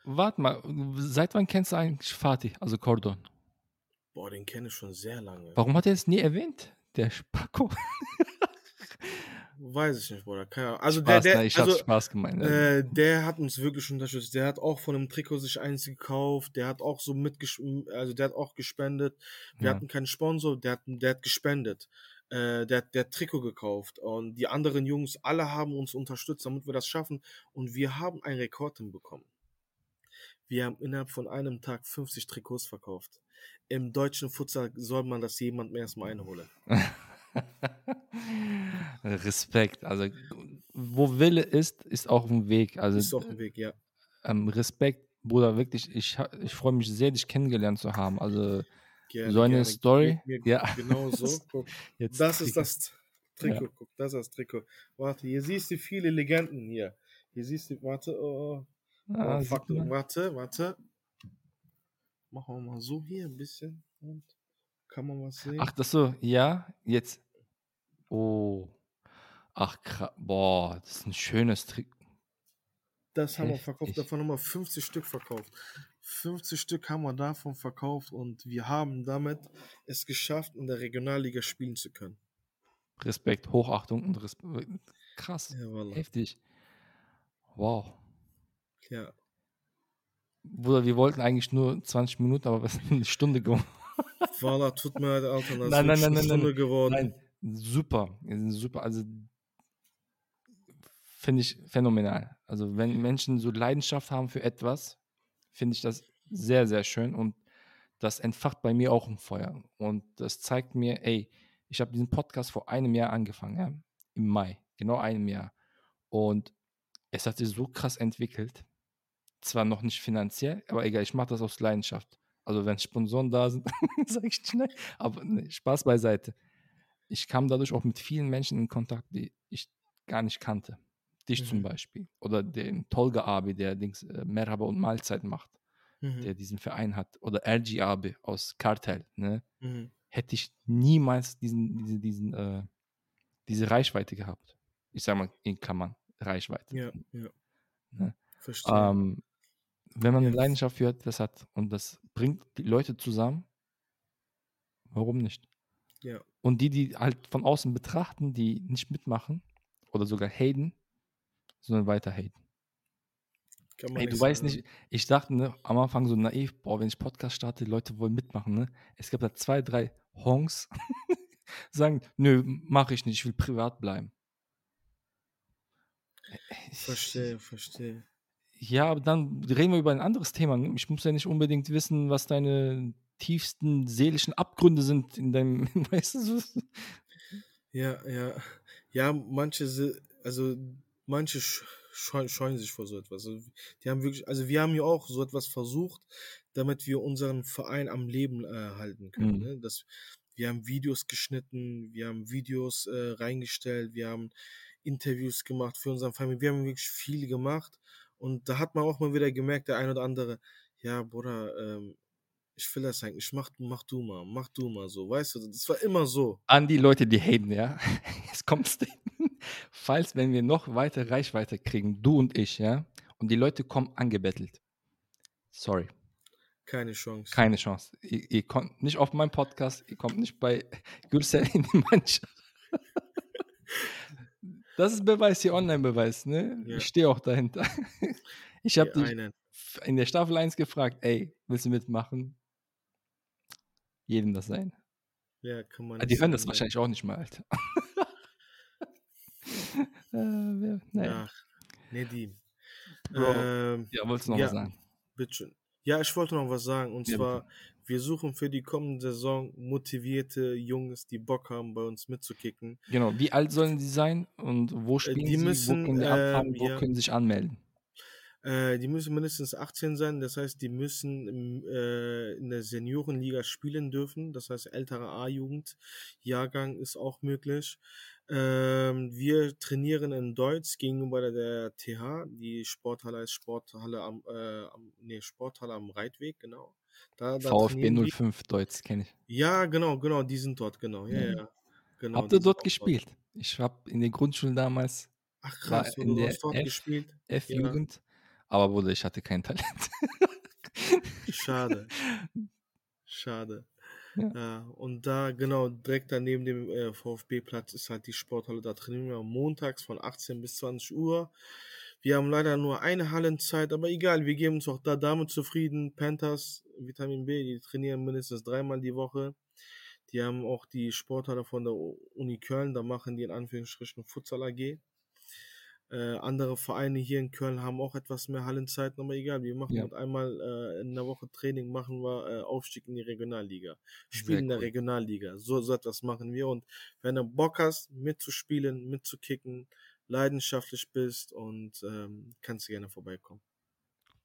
Warte mal, seit wann kennst du eigentlich Fatih, also Cordon?
Boah, den kenne ich schon sehr lange.
Warum hat er es nie erwähnt? Der Spacko.
Weiß ich nicht, Bruder. Keine Ahnung. Also
Spaß,
der, der,
ne? Ich hab's
also,
Spaß gemeint.
Äh, der hat uns wirklich unterstützt. Der hat auch von einem Trikot sich eins gekauft. Der hat auch so mitgesch also der hat auch gespendet. Wir
Ja.
hatten keinen Sponsor, der hat, der hat gespendet. Äh, der, der Trikot gekauft. Und die anderen Jungs, alle haben uns unterstützt, damit wir das schaffen. Und wir haben einen Rekord hinbekommen. Wir haben innerhalb von einem Tag 50 Trikots verkauft. Im deutschen Futsal soll man das jemandem erstmal einholen.
Respekt. Also, wo Wille ist, ist auch ein Weg. Also,
Ist doch ein Weg, ja.
ähm, Respekt, Bruder, wirklich. Ich, ich freue mich sehr, dich kennengelernt zu haben. Also,
Gerne,
so eine
gerne.
Story.
Mir, mir
Ja.
Genau so. Guck.
Jetzt
Das ist
Trikot.
das Trikot. Guck, das ist das Trikot. Warte, hier siehst du viele Legenden hier. Hier siehst du, warte, oh,
Ah,
oh, fuck,
man.
warte, warte. Machen wir mal so hier ein bisschen. Und kann man was sehen?
Ach, das so, ja, jetzt. Oh. Ach. Boah, das ist ein schönes Trick.
Das haben wir verkauft. Davon haben wir 50 Stück verkauft. 50 Stück haben wir davon verkauft und wir haben damit es geschafft, in der Regionalliga spielen zu können.
Respekt, Hochachtung und Respekt. Krass.
Ja, voilà.
Heftig. Wow.
Ja,
Bruder, wir wollten eigentlich nur 20 Minuten, aber wir sind eine Stunde geworden.
voilà, tut mir leid, Alter. Das
Nein,
ist
nein, nein,
eine
nein,
Stunde
nein.
geworden.
Nein, super. Super. Also finde ich phänomenal. Also wenn Menschen so Leidenschaft haben für etwas, finde ich das sehr, sehr schön und das entfacht bei mir auch ein Feuer. Und das zeigt mir, ey, ich habe diesen Podcast vor einem Jahr angefangen, ja, im Mai, genau einem Jahr. Und es hat sich so krass entwickelt. Zwar noch nicht finanziell, aber egal, ich mache das aus Leidenschaft. Also wenn Sponsoren da sind, sage ich schnell, aber nee, Spaß beiseite. Ich kam dadurch auch mit vielen Menschen in Kontakt, die ich gar nicht kannte. Dich zum
Mhm.
Beispiel. Oder den Tolga Abi, der Dings äh, Merhaba und Mahlzeit macht,
Mhm.
der diesen Verein hat. Oder RG Abi aus Kartell. Ne?
Mhm.
Hätte ich niemals diesen, diese, diesen, äh, diese Reichweite gehabt. Ich sage mal in Klammern, Reichweite.
Ja, ja.
Ne?
Verstehe.
Ähm, wenn man
Ja.
eine Leidenschaft für etwas hat und das bringt die Leute zusammen, warum nicht?
ja.
Und die, die halt von außen betrachten, die nicht mitmachen oder sogar haten, sondern weiter haten.
Kann man
Ey, du weißt nicht, ich dachte ne, am Anfang so naiv, boah, wenn ich Podcast starte, Leute wollen mitmachen. Ne? Es gab da zwei, drei Honks, sagen, nö, mache ich nicht, ich will privat bleiben.
Verstehe, verstehe.
Ja, aber dann reden wir über ein anderes Thema. ne? Ich muss ja nicht unbedingt wissen, was deine tiefsten seelischen Abgründe sind in deinem, weißt du.
Ja, ja. Ja, manche, also manche sch- scheuen, scheuen sich vor so etwas. Also, die haben wirklich, also wir haben ja auch so etwas versucht, damit wir unseren Verein am Leben äh, halten können.
Mhm.
Ne? Das, wir haben Videos geschnitten, wir haben Videos äh, reingestellt, wir haben Interviews gemacht für unseren Verein. Wir haben wirklich viel gemacht. Und da hat man auch mal wieder gemerkt, der ein oder andere, ja, Bruder, ähm, ich will das eigentlich, mach, mach du mal, mach du mal so, weißt du, das war immer so.
An die Leute, die haten, ja. Jetzt kommst du. Falls, wenn wir noch weiter Reichweite kriegen, du und ich, ja, und die Leute kommen angebettelt. Sorry,
Keine Chance.
keine Chance. Ihr, ihr kommt nicht auf meinen Podcast, ihr kommt nicht bei Gürsel in die Mannschaft. Das ist Beweis, hier Online-Beweis, ne?
Ja.
Ich stehe auch dahinter. Ich habe dich
einen.
in der Staffel 1 gefragt, ey, willst du mitmachen? Jedem das sein.
Ja, kann man
Ah, Die hören das wahrscheinlich auch nicht mal, Alter. äh,
Ja.
naja.
Ach, Nedim.
Bro.
Ähm,
Ja, wolltest du noch
ja.
was sagen?
bitteschön. Ja, ich wollte noch was sagen. Und
Ja,
zwar, wir suchen für die kommende Saison motivierte Jungs, die Bock haben, bei uns mitzukicken.
Genau, wie alt sollen sie sein und wo spielen
die
sie,
müssen,
wo können die anfangen,
ähm,
wo
ja.
können sie sich anmelden?
Äh, die müssen mindestens 18 sein, das heißt, die müssen im, äh, in der Seniorenliga spielen dürfen, das heißt, ältere A-Jugend. Jahrgang ist auch möglich. Ähm, wir trainieren in Deutsch gegenüber der, der TH. Die Sporthalle ist Sporthalle am, äh, am nee, Sporthalle am Reitweg, genau. Da, da
VfB
trainieren wir.
05 Deutsch, kenne ich.
Ja, genau, genau, die sind dort, genau. Ja,
Ja.
ja. Genau,
Habt ihr dort gespielt? Ich habe in den Grundschulen damals
Ach
war
krass, du
in der
hast dort
F-
gespielt.
F-Jugend, aber Bruder, ich hatte kein Talent.
Schade. Schade.
Ja.
Ja, und da, genau, direkt daneben dem äh, VfB-Platz ist halt die Sporthalle. Da trainieren wir montags von 18 bis 20 Uhr. Wir haben leider nur eine Hallenzeit, aber egal, wir geben uns auch da damit zufrieden. Panthers, Vitamin B, die trainieren mindestens dreimal die Woche. Die haben auch die Sporthalle von der Uni Köln, da machen die in Anführungsstrichen Futsal AG. Äh, andere Vereine hier in Köln haben auch etwas mehr Hallenzeiten, aber egal, wir machen
Ja.
mit einmal äh, in der Woche Training, machen wir äh, Aufstieg in die Regionalliga. Spielen in der
cool.
Regionalliga. So, so etwas machen wir. Und wenn du Bock hast, mitzuspielen, mitzukicken, leidenschaftlich bist und ähm, kannst du gerne vorbeikommen.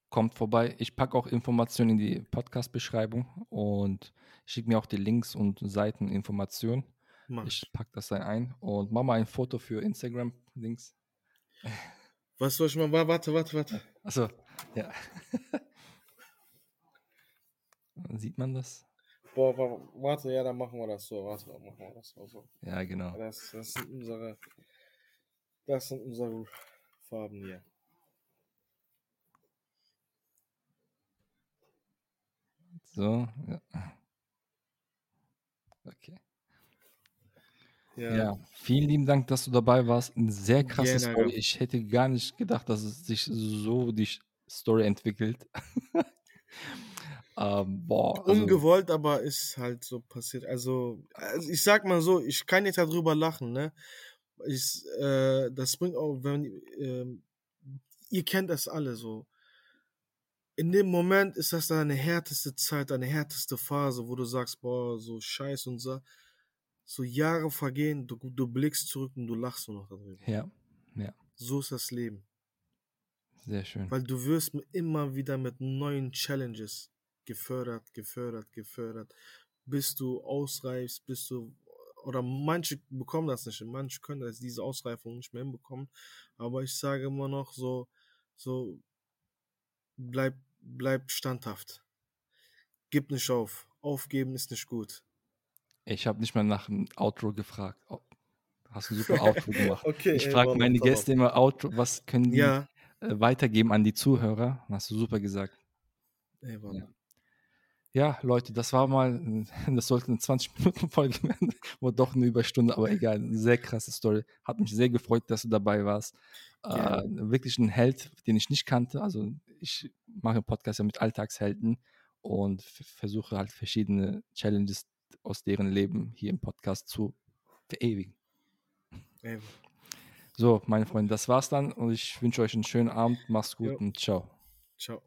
Kommt vorbei. Ich packe auch Informationen in die Podcast-Beschreibung und schicke mir auch die Links und Seiteninformationen.
Ich.
packe das dann ein und mach mal ein Foto für Instagram-Links.
Was soll ich mal? Warte, warte, warte.
Achso, ja. Sieht man das?
Boah, warte, ja, dann machen wir das so. Warte, dann machen wir das so.
Ja, genau.
Das, das sind unsere, das sind unsere Farben hier.
So, ja. Okay. Ja. ja. vielen lieben Dank, dass du dabei warst. Eine sehr krasse Gerne. Story. Ich hätte gar nicht gedacht, dass es sich so die Story entwickelt. ähm, boah,
also, Ungewollt, aber ist halt so passiert. Also, also, ich sag mal so, ich kann jetzt darüber lachen, ne? Ich, äh, das bringt auch, wenn äh, ihr kennt das alle so. In dem Moment ist das deine härteste Zeit, deine härteste Phase, wo du sagst, boah, so scheiß und so so Jahre vergehen, du, du blickst zurück und du lachst nur noch darüber.
Ja, ja.
So ist das Leben.
Sehr schön.
Weil du wirst immer wieder mit neuen Challenges gefördert, gefördert, gefördert, bis du ausreifst, bis du oder manche bekommen das nicht, manche können das, diese Ausreifung nicht mehr hinbekommen. Aber ich sage immer noch so, so bleib, bleib standhaft. Gib nicht auf. Aufgeben ist nicht gut.
Ich habe nicht mal nach dem Outro gefragt. Oh, hast du super Outro gemacht. okay, ich frage meine Gäste immer Outro, was können die ja. äh, weitergeben an die Zuhörer? Hast du super gesagt.
Ey,
ja. ja. Leute, das war mal, das sollte eine 20-Minuten-Folge werden, wurde doch eine Überstunde, aber egal, eine sehr krasse Story. Hat mich sehr gefreut, dass du dabei warst. Äh, wirklich ein Held, den ich nicht kannte. Also ich mache Podcast ja mit Alltagshelden und versuche halt verschiedene Challenges aus deren Leben hier im Podcast zu verewigen. Eben. So, meine Freunde, das war's dann und ich wünsche euch einen schönen Abend. Mach's gut jo. und ciao.
Ciao.